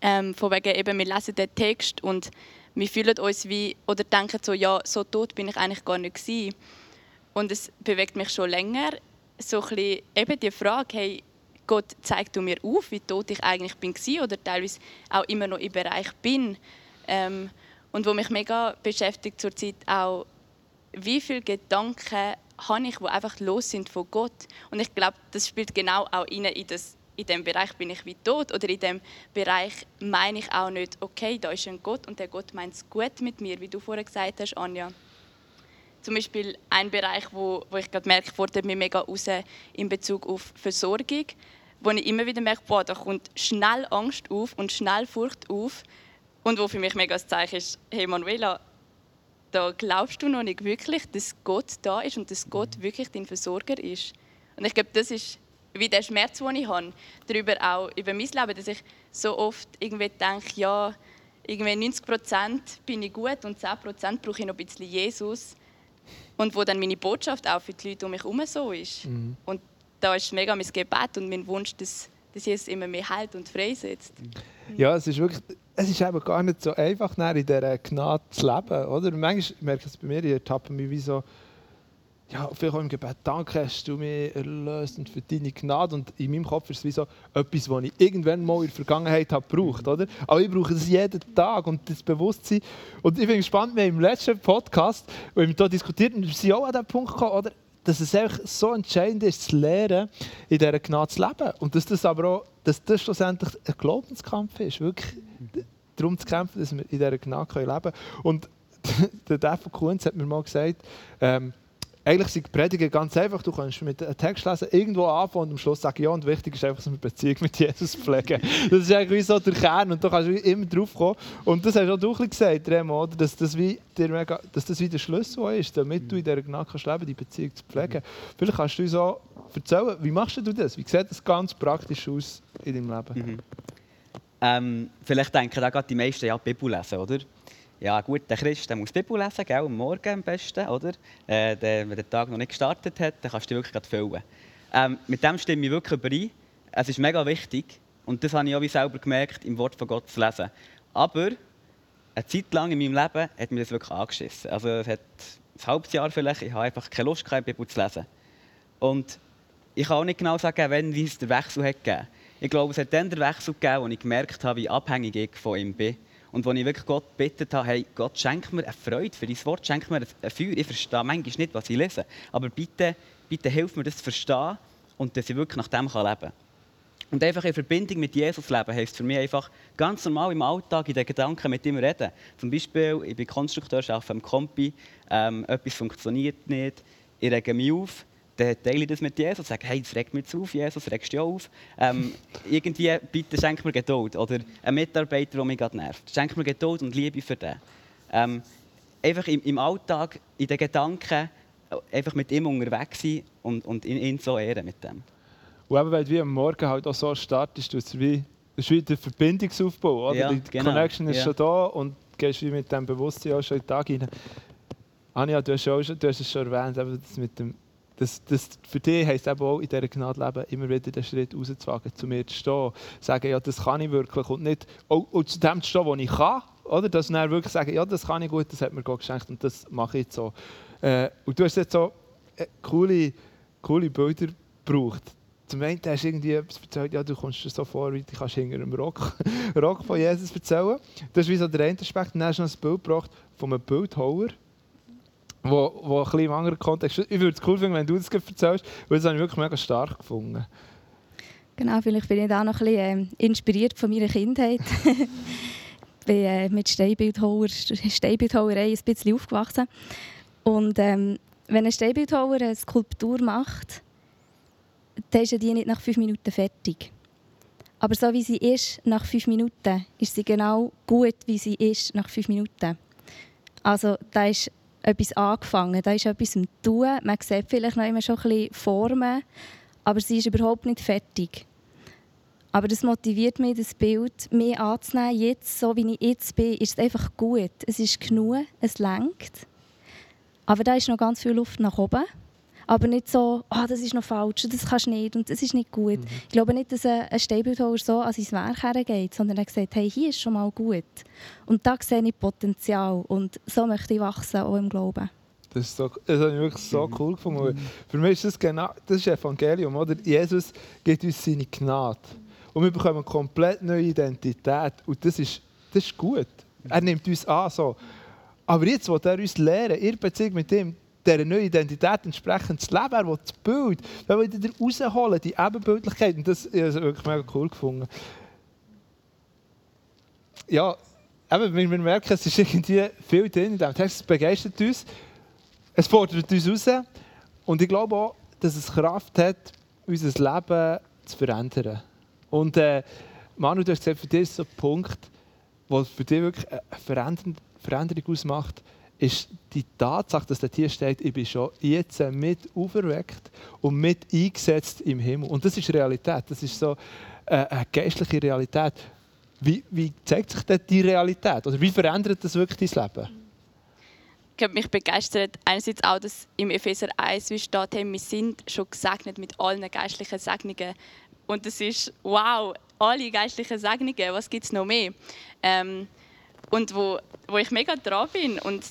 Ähm, von wegen eben, wir lesen den Text und wir fühlen uns wie, oder denken so, ja, so tot bin ich eigentlich gar nicht gewesen. Und es bewegt mich schon länger, so ein bisschen eben die Frage, hey, Gott, zeig du mir auf, wie tot ich eigentlich bin oder teilweise auch immer noch im Bereich bin. Ähm, und wo mich mega beschäftigt zurzeit auch, wie viele Gedanken habe ich, die einfach los sind von Gott. Und ich glaube, das spielt genau auch in das in dem Bereich bin ich wie tot oder in dem Bereich meine ich auch nicht, okay, da ist ein Gott und der Gott meint es gut mit mir, wie du vorher gesagt hast, Anja. Zum Beispiel ein Bereich, wo, wo ich gerade merke, fordert mich mega raus in Bezug auf Versorgung, wo ich immer wieder merke, boah, da kommt schnell Angst auf und schnell Furcht auf und wo für mich mega das Zeichen ist, hey Manuela, da glaubst du noch nicht wirklich, dass Gott da ist und dass Gott wirklich dein Versorger ist. Und ich glaube, das ist wie der Schmerz, den ich habe, darüber auch über mein Leben, dass ich so oft irgendwie denke, ja, irgendwie 90 Prozent bin ich gut und 10 Prozent brauche ich noch ein bisschen Jesus. Und wo dann meine Botschaft auch für die Leute um mich herum so ist. Mhm. Und da ist mega mein Gebet und mein Wunsch, dass, dass Jesus immer mehr heilt und freisetzt. Ja, es ist wirklich es ist eben gar nicht so einfach, in dieser Gnade zu leben. Oder? Manchmal merke ich es bei mir, ich ertappe mich wie so, ja, vielleicht auch im Gebet, danke, hast du mich erlöst und für deine Gnade. Und in meinem Kopf ist es wie so etwas, was ich irgendwann mal in der Vergangenheit habe gebraucht habe. Aber ich brauche es jeden Tag und das Bewusstsein. Und ich bin gespannt, wir haben im letzten Podcast, wo wir hier diskutiert haben, sind auch an den Punkt gekommen, oder? Dass es einfach so entscheidend ist, zu lernen, in dieser Gnade zu leben. Und dass das aber auch, dass das schlussendlich ein Glaubenskampf ist. Wirklich darum zu kämpfen, dass wir in dieser Gnade leben können. Und der Dave Kunz hat mir mal gesagt, ähm, eigentlich sind die Predigen ganz einfach. Du kannst mit einem Text lesen, irgendwo anfangen und am Schluss sagen, ja, und wichtig ist einfach, dass wir Beziehung mit Jesus pflegen. Das ist eigentlich wie so der Kern und da kannst du immer drauf kommen. Und das hast auch du gesagt, Remo, oder? Dass, das wie der, dass das wie der Schlüssel ist, damit du in dieser Gnade kannst leben, die Beziehung zu pflegen. Vielleicht kannst du uns auch erzählen, wie machst du das? Wie sieht das ganz praktisch aus in deinem Leben? Mhm. Ähm, vielleicht denken da gerade die meisten, ja, die Bibel lesen, oder? Ja gut, der Christ der muss die Bibel lesen, gell, am Morgen am besten, oder? Äh, der, wenn der Tag noch nicht gestartet hat, dann kannst du dich wirklich füllen. Ähm, mit dem stimme ich wirklich überein. Es ist mega wichtig und das habe ich auch wie selber gemerkt, im Wort von Gott zu lesen. Aber eine Zeit lang in meinem Leben hat mir das wirklich angeschissen. Also es hat ein halbes Jahr vielleicht, ich habe einfach keine Lust gehabt, Bibel zu lesen. Und ich kann auch nicht genau sagen, wann es den Wechsel hat gegeben. Ich glaube, es hat dann den Wechsel gegeben, als ich gemerkt habe, wie abhängig ich von ihm bin. Und wo ich wirklich Gott gebeten habe, hey, Gott, schenk mir eine Freude für dein Wort, schenk mir ein Feuer. Ich verstehe manchmal nicht, was ich lese. Aber bitte, bitte hilf mir, das zu verstehen und dass ich wirklich nach dem leben kann. Und einfach in Verbindung mit Jesus leben heisst für mich einfach ganz normal im Alltag in den Gedanken mit ihm reden. Zum Beispiel, ich bin Konstrukteur, arbeite am Kompi, ähm, etwas funktioniert nicht, ich rege mich auf, dann teile ich das mit Jesus und sage, hey, das regt mich zu auf, Jesus, regst du dich auf. Ähm, irgendwie, bitte schenk mir Geduld. Oder ein Mitarbeiter, der mich gerade nervt. Schenk mir Geduld und Liebe für den. Ähm, einfach im, im, Alltag, in den Gedanken, einfach mit ihm unterwegs sein und, und ihn, ihn so ehren mit dem. Und eben, weil du wie am Morgen halt auch so startest, ist wie, das ist wie der Verbindungsaufbau. Oder? Ja, die genau. Connection ist Ja. schon da und gehst wie mit dem Bewusstsein auch schon in den Tag rein. Anja, du hast, auch schon, du hast es schon erwähnt, eben das mit dem, das, das für dich heisst eben auch in dieser Gnade leben, immer wieder den Schritt rauszuwagen, zu mir zu stehen. Sagen, ja, das kann ich wirklich. Und nicht auch, auch zu dem zu stehen, was ich kann. Oder? Dass dann wirklich sagen, ja, das kann ich gut, das hat mir Gott geschenkt und das mache ich jetzt so. Äh, und du hast jetzt so äh, coole, coole Bilder gebraucht. Zum einen hast du irgendwie etwas erzählt, ja, du kommst dir so vor, wie du kannst hinter einem Rock, Rock von Jesus erzählen. Das ist wie so der eine Aspekt. Dann hast du noch ein Bild gebracht von einem Bildhauer, wo, wo ein bisschen im anderen Kontext Ich würde es cool finden, wenn du das erzählst, weil das habe ich wirklich mega stark gefunden. Genau, vielleicht bin ich da noch ein bisschen ähm, inspiriert von meiner Kindheit. bin äh, mit Steinbildhauer, Steinbildhauerei ein bisschen aufgewachsen. Und ähm, wenn ein Steinbildhauer eine Skulptur macht, dann ist die nicht nach fünf Minuten fertig. Aber so wie sie ist, nach fünf Minuten, ist sie genau gut, wie sie ist, nach fünf Minuten. Also da ist etwas angefangen, da ist etwas am Tun. Man sieht vielleicht noch immer schon ein bisschen Formen, aber sie ist überhaupt nicht fertig. Aber das motiviert mich, das Bild mehr anzunehmen. Jetzt, so wie ich jetzt bin, ist es einfach gut. Es ist genug, es lenkt. Aber da ist noch ganz viel Luft nach oben. Aber nicht so, ah, das ist noch falsch, das kannst du nicht und das ist nicht gut. Ich glaube nicht, dass ein ein Steinbildhauer so an sein Werk hergeht, sondern er sagt, hey, hier ist schon mal gut. Und da sehe ich Potenzial und so möchte ich wachsen, auch im Glauben. Das, ist so, das habe ich wirklich so cool gefunden. weil Für mich ist das genau, das ist Evangelium, oder? Jesus gibt uns seine Gnade. Und wir bekommen eine komplett neue Identität. Und das ist, das ist gut. Er nimmt uns an. So. Aber jetzt will er uns lehren, in Beziehung mit ihm, dieser neuen Identität entsprechend zu leben. Er will das Bild. Er will wieder rausholen, die Ebenbildlichkeit. Und das habe ich wirklich mega cool gefunden. Ja, eben, wir, merken, es ist irgendwie viel drin in diesem Text. Es begeistert uns. Es fordert uns raus. Und ich glaube auch, dass es Kraft hat, unser Leben zu verändern. Und äh, Manu, du hast gesagt, für dich ist so ein Punkt, wo für dich wirklich eine Veränderung ausmacht, ist die Tatsache, dass dort hier steht, ich bin schon jetzt mit auferweckt und mit eingesetzt im Himmel. Und das ist Realität. Das ist so äh, eine geistliche Realität. Wie, wie zeigt sich denn die Realität? Oder wie verändert das wirklich dein Leben? Ich glaube, mich begeistert einerseits auch, dass im Epheser 1 wie steht, hey, wir sind schon gesegnet mit allen geistlichen Segnungen. Und das ist, wow, alle geistlichen Segnungen, was gibt es noch mehr? Ähm, und wo, wo ich mega dran bin und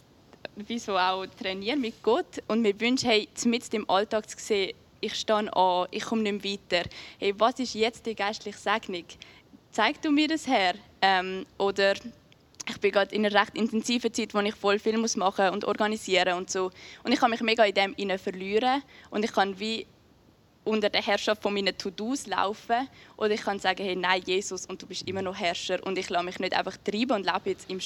wieso auch trainiere mit Gott und mir wünsche, hey, mit im Alltag zu sehen, ich stehe an, ich komme nicht mehr weiter. Hey, was ist jetzt die geistliche Segnung? Zeig du mir das her? Ähm, oder ich bin gerade in einer recht intensiven Zeit, wo ich voll viel muss machen und organisieren und so. Und ich kann mich mega in dem verlieren und ich kann wie unter der Herrschaft von meinen To-Dos laufen. Oder ich kann sagen, hey, nein, Jesus, und du bist immer noch Herrscher. Und ich lasse mich nicht einfach treiben und lebe jetzt im,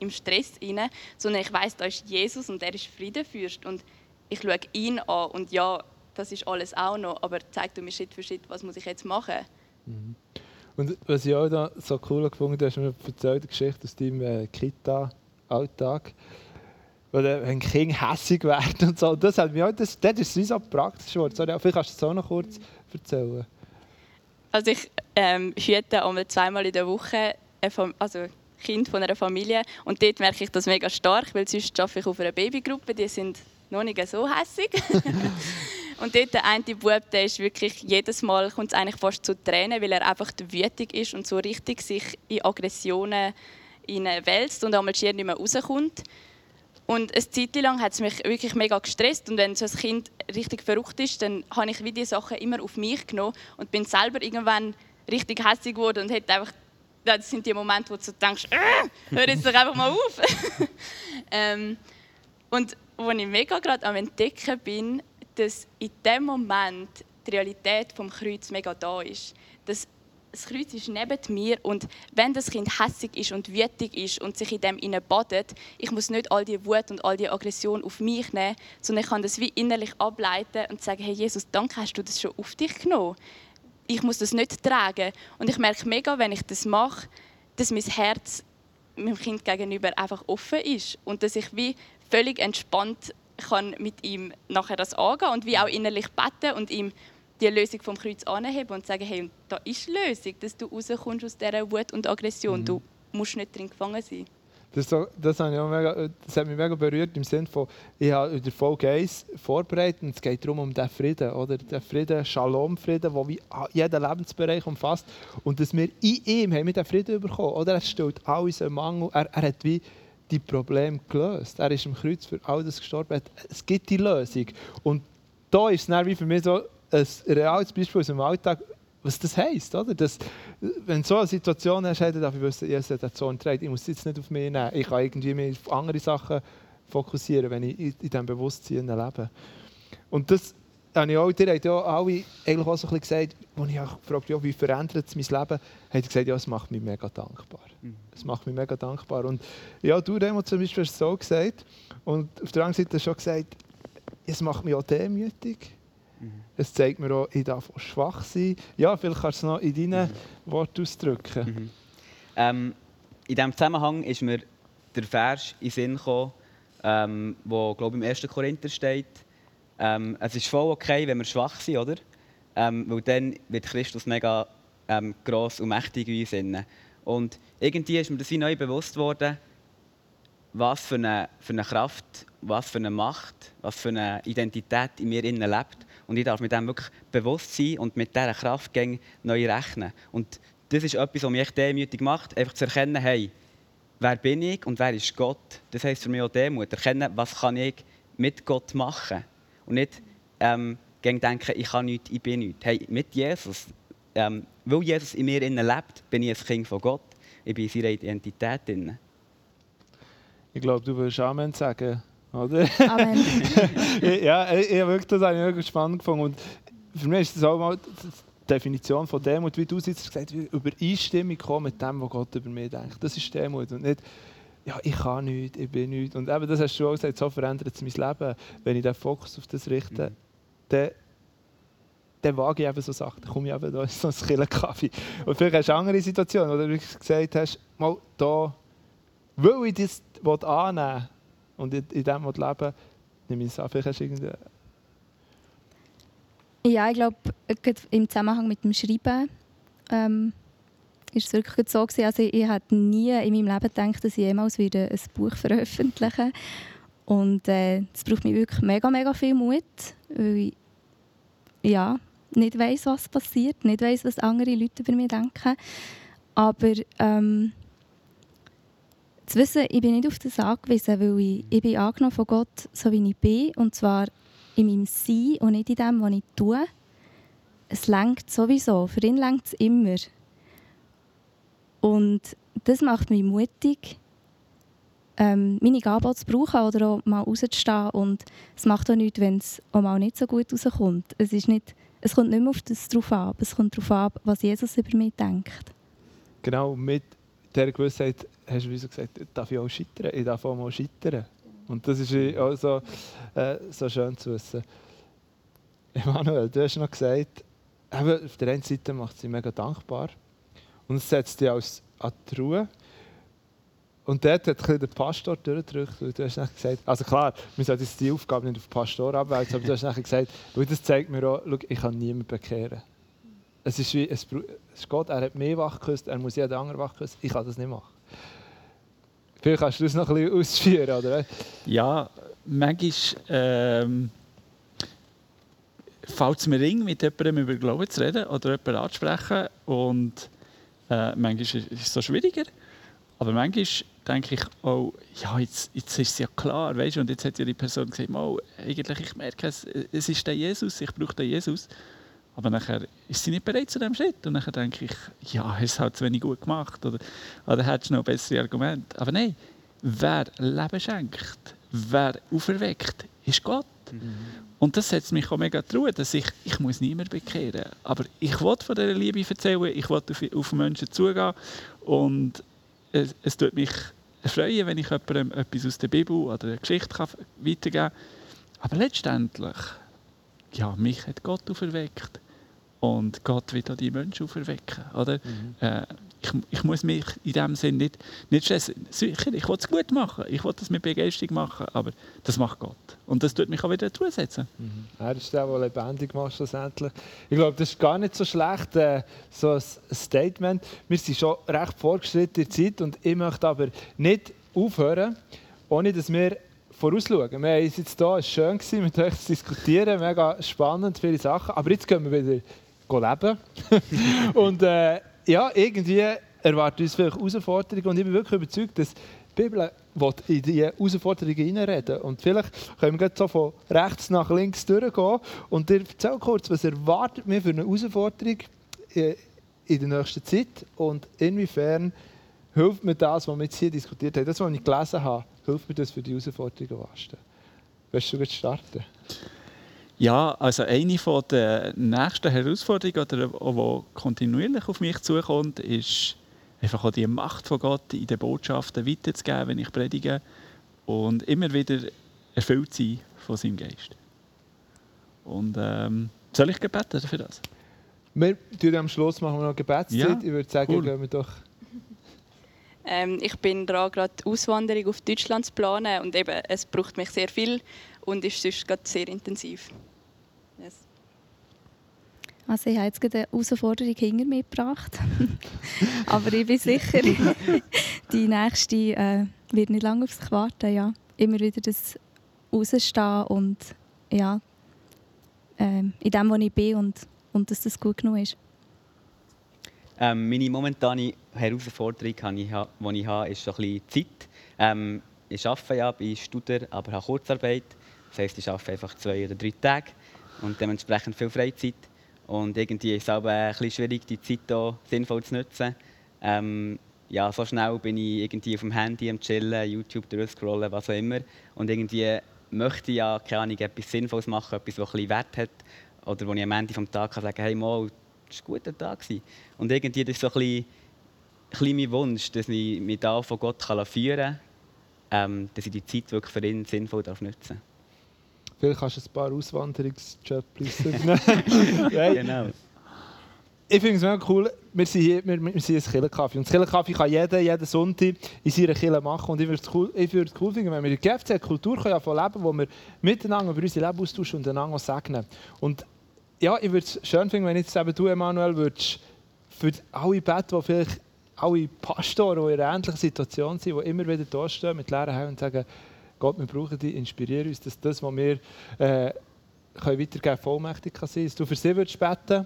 im Stress rein, sondern ich weiß, da ist Jesus und er ist Friedenfürst. Und ich schaue ihn an. Und ja, das ist alles auch noch, aber zeig du mir Schritt für Schritt, was muss ich jetzt machen? Und was ich auch da so cool gefunden habe, du hast mir erzählt, eine Geschichte aus deinem äh, Kita-Alltag, wo dann, wenn Kinder hässig werden und so. Das, hat mich auch, das, das ist wie so praktisch geworden. Sorry, vielleicht kannst du das auch noch kurz erzählen. Also ich ähm, hüte einmal zweimal in der Woche also Kind von einer Familie und dort merke ich das mega stark, weil sonst arbeite ich auf einer Babygruppe, die sind noch nicht so hässig. und dort der eine Bub, der ist wirklich jedes Mal kommt es eigentlich fast zu Tränen, weil er einfach wütig ist und so richtig sich in Aggressionen wälzt und einmal schier nicht mehr rauskommt. Und eine Zeit lang hat es mich wirklich mega gestresst. Und wenn so ein Kind richtig verrückt ist, dann habe ich wie die Sachen immer auf mich genommen und bin selber irgendwann richtig hässlich geworden und hätte einfach das sind die Momente, wo du denkst, äh, hör jetzt doch einfach mal auf. ähm, und wo ich mega gerade am entdecken bin, dass in dem Moment die Realität vom Kreuz mega da ist. Dass das Kreuz ist neben mir und wenn das Kind hässig ist und wütig ist und sich in dem badet, ich muss nicht all die Wut und all die Aggression auf mich nehmen, sondern ich kann das wie innerlich ableiten und sagen, hey Jesus, danke, hast du das schon auf dich genommen. Ich muss das nicht tragen. Und ich merke mega, wenn ich das mache, dass mein Herz meinem Kind gegenüber einfach offen ist und dass ich wie völlig entspannt kann mit ihm nachher das angehen und wie auch innerlich beten und ihm die Lösung vom Kreuz anheben und sagen, hey, da ist Lösung, dass du rauskommst aus dieser Wut und Aggression. Mhm. Du musst nicht drin gefangen sein. Das, das, auch mega, das hat mich mega berührt im Sinne von, ich habe der Folge 1 vorbereitet und es geht darum um den Frieden, oder? Den Frieden, Shalom-Frieden, der wie jeden Lebensbereich umfasst und dass wir in ihm haben wir den Frieden bekommen, oder? Er stellt all unseren Mangel, er, er hat wie die Probleme gelöst. Er ist am Kreuz für all das gestorben. Es gibt die Lösung. Und da ist es dann wie für mich so ein reales Beispiel aus dem Alltag, was das heisst. Oder? Dass, wenn du so eine Situation hast, hey, darf ich wissen, Jesus hat den Zorn trägt. Ich muss es jetzt nicht auf mich nehmen. Ich kann irgendwie mich auf andere Sachen fokussieren, wenn ich in, diesem Bewusstsein lebe. Und das habe ich auch, ihr habt ja alle eigentlich auch so ein bisschen gesagt, als ich auch gefragt habe, wie verändert es mein Leben, hat gesagt, ja, es macht mich mega dankbar. Mhm. Es macht mich mega dankbar. Und ja, du, Remo, zum Beispiel hast es so gesagt. Und auf der anderen Seite hast du schon gesagt, es macht mich auch demütig. Es zeigt mir auch, ich darf schwach sein. Ja, vielleicht kannst du es noch in deinen mhm. Worten ausdrücken. Mhm. Ähm, in diesem Zusammenhang ist mir der Vers in den Sinn gekommen, ähm, wo glaube ich, im 1. Korinther steht. Ähm, es ist voll okay, wenn wir schwach sind, oder? Ähm, weil dann wird Christus mega ähm, gross und mächtig in uns. Innen. Und irgendwie ist mir das wie neu bewusst worden, was für eine, für eine Kraft, was für eine Macht, was für eine Identität in mir innen lebt. Und ich darf mit dem wirklich bewusst sein und mit dieser Kraft neu rechnen. Und das ist etwas, was mich demütig macht, einfach zu erkennen, hey, wer bin ich und wer ist Gott? Das heisst für mich auch Demut. Erkennen, was kann ich mit Gott machen. Und nicht ähm, denken, ich kann nichts, ich bin nichts. Hey, mit Jesus, ähm, weil Jesus in mir innen lebt, bin ich ein Kind von Gott. Ich bin in seiner Identität drin. Ich glaube, du würdest Amen sagen, oder? Amen. ja, ich, ich, wirklich, das habe ich wirklich spannend gefunden. Und für mich ist das auch mal die Definition von Demut, wie du es jetzt gesagt hast, Übereinstimmung kommen mit dem, was Gott über mich denkt. Das ist Demut und nicht, ja, ich kann nichts, ich bin nichts. Und eben, das hast du auch gesagt, so verändert es mein Leben. Wenn ich den Fokus auf das richte, mhm. dann dann wage ich eben so Sachen, dann komme ich eben da in so ein Killenkaffee. Und vielleicht hast du andere Situationen, wo du gesagt hast, mal da, weil ich das annehmen und in, in dem leben nehme ich es an. Vielleicht hast du. Ja, ich glaube, im Zusammenhang mit dem Schreiben ähm, ist es wirklich so gewesen. Also ich hätte nie in meinem Leben gedacht, dass ich jemals wieder ein Buch veröffentliche. Und äh, äh, braucht mir wirklich mega, mega viel Mut, weil ich, ja, nicht weiß, was passiert, nicht weiß, was andere Leute über mich denken. Aber ähm, zu wissen, ich bin nicht auf das angewiesen, weil ich, ich bin angenommen von Gott, so wie ich bin, und zwar in meinem Sein und nicht in dem, was ich tue. Es lenkt sowieso, für ihn lenkt es immer. Und das macht mich mutig, ähm, meine Gabe zu brauchen oder auch mal rauszustehen. Und es macht auch nichts, wenn es auch mal nicht so gut rauskommt. Es ist nicht es kommt nicht mehr auf das drauf an, es kommt darauf an, was Jesus über mich denkt. Genau, mit dieser Gewissheit hast du so gesagt, darf ich auch scheitern, ich darf auch mal scheitern. Und das ist auch so, äh, so schön zu wissen. Emanuel, du hast noch gesagt, eben, auf der einen Seite macht sie mega dankbar und es setzt dich als an die Ruhe. Und dort hat der Pastor durchgedrückt. Du hast gesagt, also klar, wir sollten die Aufgabe nicht auf den Pastor abwälzen, aber du hast gesagt, weil das zeigt mir auch, schau, ich kann niemanden bekehren. Es ist wie, es, ist Gott, er hat mich wach geküsst, er muss jeden anderen wach. Ich kann das nicht machen. Vielleicht kannst du das noch ein bisschen ausführen, oder? Ja, manchmal ähm, fällt es mir ring, mit jemandem über Glauben zu reden oder jemanden anzusprechen. Und äh, manchmal ist es so schwieriger. Aber manchmal denke ich auch, ja, jetzt, jetzt ist es ja klar, weißt und jetzt hat ja die Person gesagt, eigentlich, ich merke, es, es ist der Jesus, ich brauche den Jesus. Aber nachher ist sie nicht bereit zu diesem Schritt. Und dann denke ich, ja, hast du halt zu wenig gut gemacht. Oder, oder hättest du noch bessere Argumente. Aber nein, wer Leben schenkt, wer auferweckt, ist Gott. Mhm. Und das setzt mich auch mega Ruhe, dass ich, ich muss niemand bekehren Aber ich will von dieser Liebe erzählen, ich will auf, auf Menschen zugehen. Und es, es tut mich freuen, wenn ich jemandem etwas aus der Bibel oder der Geschichte kann weitergeben kann. Aber letztendlich, ja, mich hat Gott auferweckt. Und Gott wird die Menschen auferwecken. Oder? Mhm. Äh, ich, ich, muss mich in dem Sinn nicht, nicht stressen. Sicher, ich will es gut machen, ich will es mit Begeisterung machen, aber das macht Gott. Und das tut mich auch wieder zusetzen. Mhm. Er ist der, der lebendig macht schlussendlich. Ich glaube, das ist gar nicht so schlecht, äh, so ein Statement. Wir sind schon recht fortgeschritten in der Zeit und ich möchte aber nicht aufhören, ohne dass wir vorausschauen. Wir haben jetzt hier, es war schön, mit euch zu diskutieren, mega spannend, viele Sachen. Aber jetzt gehen wir wieder leben. und äh, ja, irgendwie erwartet uns vielleicht Herausforderungen und ich bin wirklich überzeugt, dass die Bibel in diese Herausforderungen hineinreden Und vielleicht können wir so von rechts nach links durchgehen und dir erzähl kurz, was erwartet mir für eine Herausforderung äh, in der nächsten Zeit und inwiefern hilft mir das, was wir jetzt hier diskutiert haben, das, was ich gelesen habe, hilft mir das für die Herausforderungen am meisten. Willst du jetzt starten? Ja, also eine der nächsten Herausforderungen, die kontinuierlich auf mich zukommt, ist einfach auch die Macht von Gott in den Botschaften weiterzugeben, wenn ich predige und immer wieder erfüllt sein von seinem Geist. Und ähm, soll ich gebeten für das? Wir tun am Schluss machen wir noch Gebetszeit. Ja, ich würde sagen, cool. gehen wir doch. Ähm, ich bin dran, gerade die Auswanderung auf Deutschland zu planen und eben, es braucht mich sehr viel und ist sonst gerade sehr intensiv. Also ich habe jetzt eine Herausforderung hinter mir gebracht. Aber ich bin sicher, die nächste äh, wird nicht lange auf sich warten. Ja. Immer wieder das rausstehen und ja, äh, in dem, wo ich bin und, und dass das gut genug ist. Ähm, meine momentane Herausforderung, die ich, habe, ist so ein bisschen Zeit. Ähm, ich arbeite ja bei Studer, aber habe Kurzarbeit. Das heisst, ich arbeite einfach zwei oder drei Tage und dementsprechend viel Freizeit. Und irgendwie ist es auch ein bisschen schwierig, die Zeit hier sinnvoll zu nutzen. Ähm, ja, so schnell bin ich irgendwie auf dem Handy am Chillen, YouTube durchscrollen, was auch immer. Und irgendwie möchte ich ja, keine Ahnung, etwas Sinnvolles machen, etwas, das ein bisschen Wert hat. Oder wo ich am Ende des Tages sagen kann, hey, mal, das war ein guter Tag. Und irgendwie das ist so ein bisschen, ein bisschen mein Wunsch, dass ich mich da von Gott führen kann, ähm, dass ich die Zeit wirklich für ihn sinnvoll nutzen darf. Vielleicht kannst du ein paar Auswanderungsjobs nehmen. genau. Ich finde es mega cool, wir sind hier wir, wir sind ein Killerkaffee. Und das Killerkaffee kann jeder jeden Sonntag in seiner Kille machen. Und ich würde es cool, würd cool finden, wenn wir in der GFC Kultur können leben wo wir miteinander über unser Leben austauschen und einander segnen. Und ja, ich würde es schön finden, wenn jetzt eben du, Emanuel, würdest für alle beten, die vielleicht alle Pastoren, die in einer ähnlichen Situation sind, die immer wieder da stehen mit leeren Händen und sagen, Gott, wir brauchen dich, inspiriere uns, dass das, was wir äh, können weitergeben vollmächtig kann sein. Dass du für sie würdest beten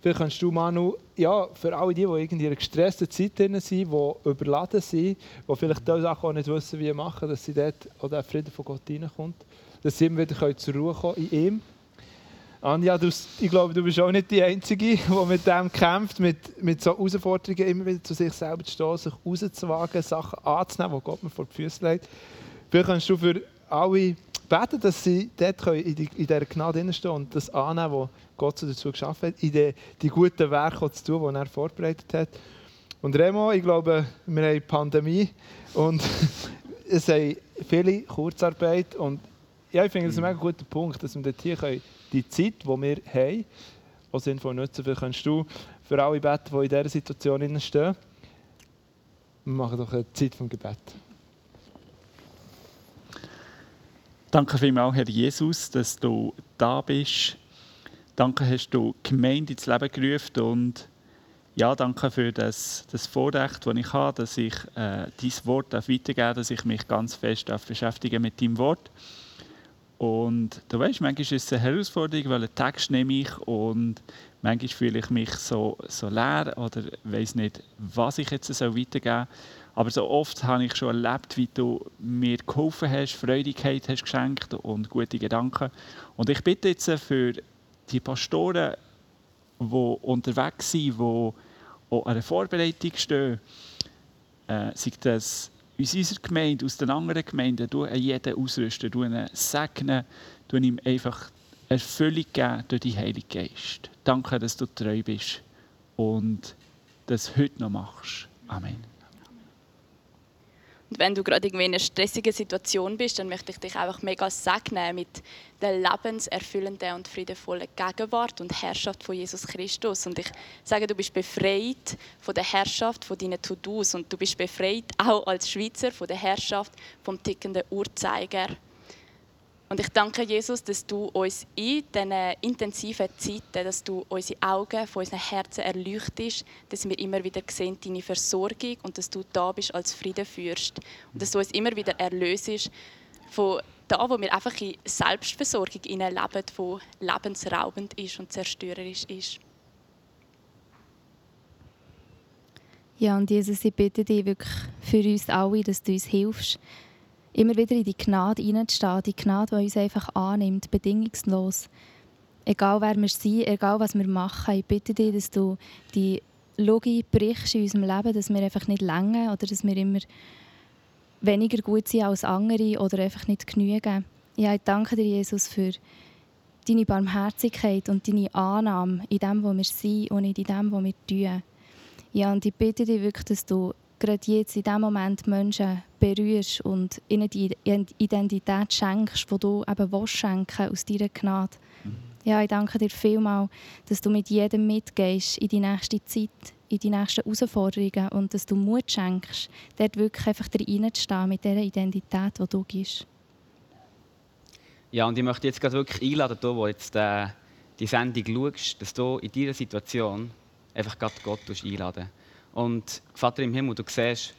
Vielleicht kannst du, Manu, ja, für alle die, die in einer gestressten Zeit drin sind, die überladen sind, die vielleicht diese Sachen auch nicht wissen, wie machen, dass sie dort auch der Frieden von Gott reinkommt. Dass sie immer wieder zur Ruhe kommen in ihm. Anja, du, ich glaube, du bist auch nicht die Einzige, die mit dem kämpft, mit, mit so Herausforderungen immer wieder zu sich selber zu stehen, sich rauszuwagen, Sachen anzunehmen, die Gott mir vor die Füße legt. Vielleicht kannst du für alle beten, dass sie dort in, die, in dieser Gnade stehen und das annehmen, was Gott dazu geschaffen hat, in die, die guten Werke zu tun, die er vorbereitet hat. Und Remo, ich glaube, wir haben Pandemie und es haben viele Kurzarbeit und ja, ich finde das ein mega guter Punkt, dass wir dort hier können, die Zeit, die wir haben, auch sinnvoll nutzen. Vielleicht kannst du für alle beten, die in dieser Situation stehen. Wir machen doch eine Zeit vom Gebet. Danke vielmals, Herr Jesus, dass du da bist. Danke, hast du Gemeinde ins Leben gerufen und ja, danke für das, das Vorrecht, das ich habe, dass ich äh, dein Wort weitergeben darf, dass ich mich ganz fest beschäftige mit deinem Wort. Und du weißt, manchmal ist es eine Herausforderung, weil einen Text nehme ich und manchmal fühle ich mich so, so leer oder weiß nicht, was ich jetzt weitergeben soll. Aber so oft habe ich schon erlebt, wie du mir geholfen hast, Freudigkeit hast geschenkt und gute Gedanken. Und ich bitte jetzt für die Pastoren, die unterwegs sind, die an der Vorbereitung stehen, äh, sei das aus unserer Gemeinde, aus den anderen Gemeinden, du jeden ausrüsten, du ihn segnen, du ihm einfach Erfüllung geben durch die Heilige Geist. Danke, dass du treu bist und das heute noch machst. Amen. Und wenn du gerade irgendwie in einer stressigen Situation bist, dann möchte ich dich einfach mega segnen mit der lebenserfüllenden und friedevollen Gegenwart und Herrschaft von Jesus Christus. Und ich sage, du bist befreit von der Herrschaft von deinen To-Dos und du bist befreit auch als Schweizer von der Herrschaft vom tickenden Uhrzeiger. Und ich danke Jesus, dass du uns in diesen intensiven Zeiten, dass du unsere Augen von unseren Herzen erleuchtest, dass wir immer wieder sehen deine Versorgung und dass du da bist als Friedenfürst. Und dass du uns immer wieder erlösest von da, wo wir einfach in Selbstversorgung leben, die lebensraubend ist und zerstörerisch ist. Ja, und Jesus, ich bitte dich wirklich für uns alle, dass du uns hilfst, immer wieder in die Gnade hineinzustehen, die Gnade, die uns einfach annimmt, bedingungslos. Egal wer wir sind, egal was wir machen, ich bitte dich, dass du die Logik brichst in unserem Leben, dass wir einfach nicht länger oder dass wir immer weniger gut sind als andere oder einfach nicht genügen. Ja, ich danke dir, Jesus, für deine Barmherzigkeit und deine Annahme in dem, wo wir sind und nicht in dem, was wir tun. Ja, und ich bitte dich wirklich, dass du gerade jetzt in diesem Moment Menschen berührst und ihnen die Identität schenkst, die du eben willst schenken aus deiner Gnade. Mhm. Ja, ich danke dir vielmals, dass du mit jedem mitgehst in die nächste Zeit, in die nächsten Herausforderungen und dass du Mut schenkst, dort wirklich einfach reinzustehen mit dieser Identität, die du gibst. Ja, und ich möchte jetzt gerade wirklich einladen, du, wo jetzt äh, die Sendung schaust, dass du in dieser Situation einfach Gott einladen und Vater im Himmel, du siehst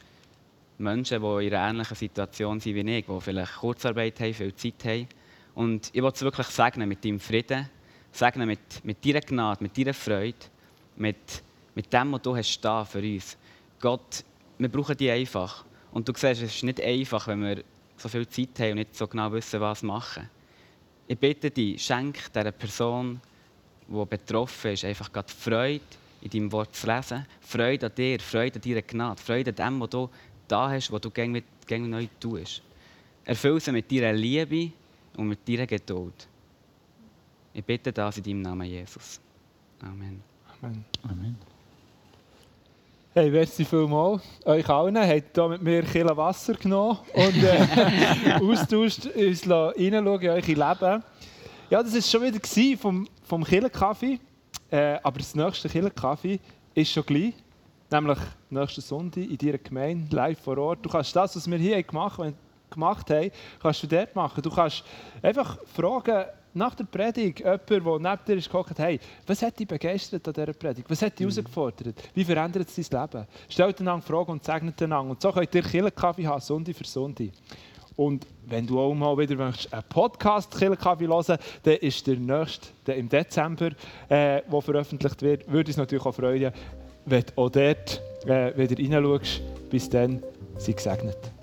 Menschen, die in einer ähnlichen Situation sind wie ich, die vielleicht Kurzarbeit haben, viel Zeit haben. Und ich will es wirklich segnen mit deinem Frieden, segnen mit, mit deiner Gnade, mit deiner Freude, mit, mit dem, was du hast da für uns. Gott, wir brauchen die einfach. Und du siehst, es ist nicht einfach, wenn wir so viel Zeit haben und nicht so genau wissen, was machen. Ich bitte dich, schenk dieser Person, die betroffen ist, einfach gerade Freude, in deinem Wort zu lesen. Freude an dir, Freude an deiner Gnade, Freude an dem, was du da hast, was du gängig, neu tust. Erfüll sie mit deiner Liebe und mit deiner Geduld. Ich bitte das in deinem Namen, Jesus. Amen. Amen. Amen. Hey, merci vielmals euch allen. Habt hier mit mir ein Wasser genommen und äh, austauscht, uns reinschauen in euer Leben. Ja, das war schon wieder vom, vom Killenkaffee. Äh, aber das nächste Killerkaffee ist schon gleich. Nämlich nächsten Sonntag in deiner Gemeinde, live vor Ort. Du kannst das, was wir hier gemacht, gemacht haben, kannst du dort machen. Du kannst einfach fragen, nach der Predigt, jemand, der neben dir ist, gekocht hey, was hat dich begeistert an dieser Predigt? Was hat dich mhm. herausgefordert? Wie verändert es dein Leben? Stellt einander Fragen und segnet einander. Und so könnt ihr Killerkaffee haben, Sonntag für Sonntag. Und wenn du auch mal wieder einen Podcast Killerkaffee hören dann ist der nächste der im Dezember, äh, wo veröffentlicht wird. Würde uns natürlich auch freuen, wenn du auch dort äh, wieder reinschaust. Bis dann, sei gesegnet.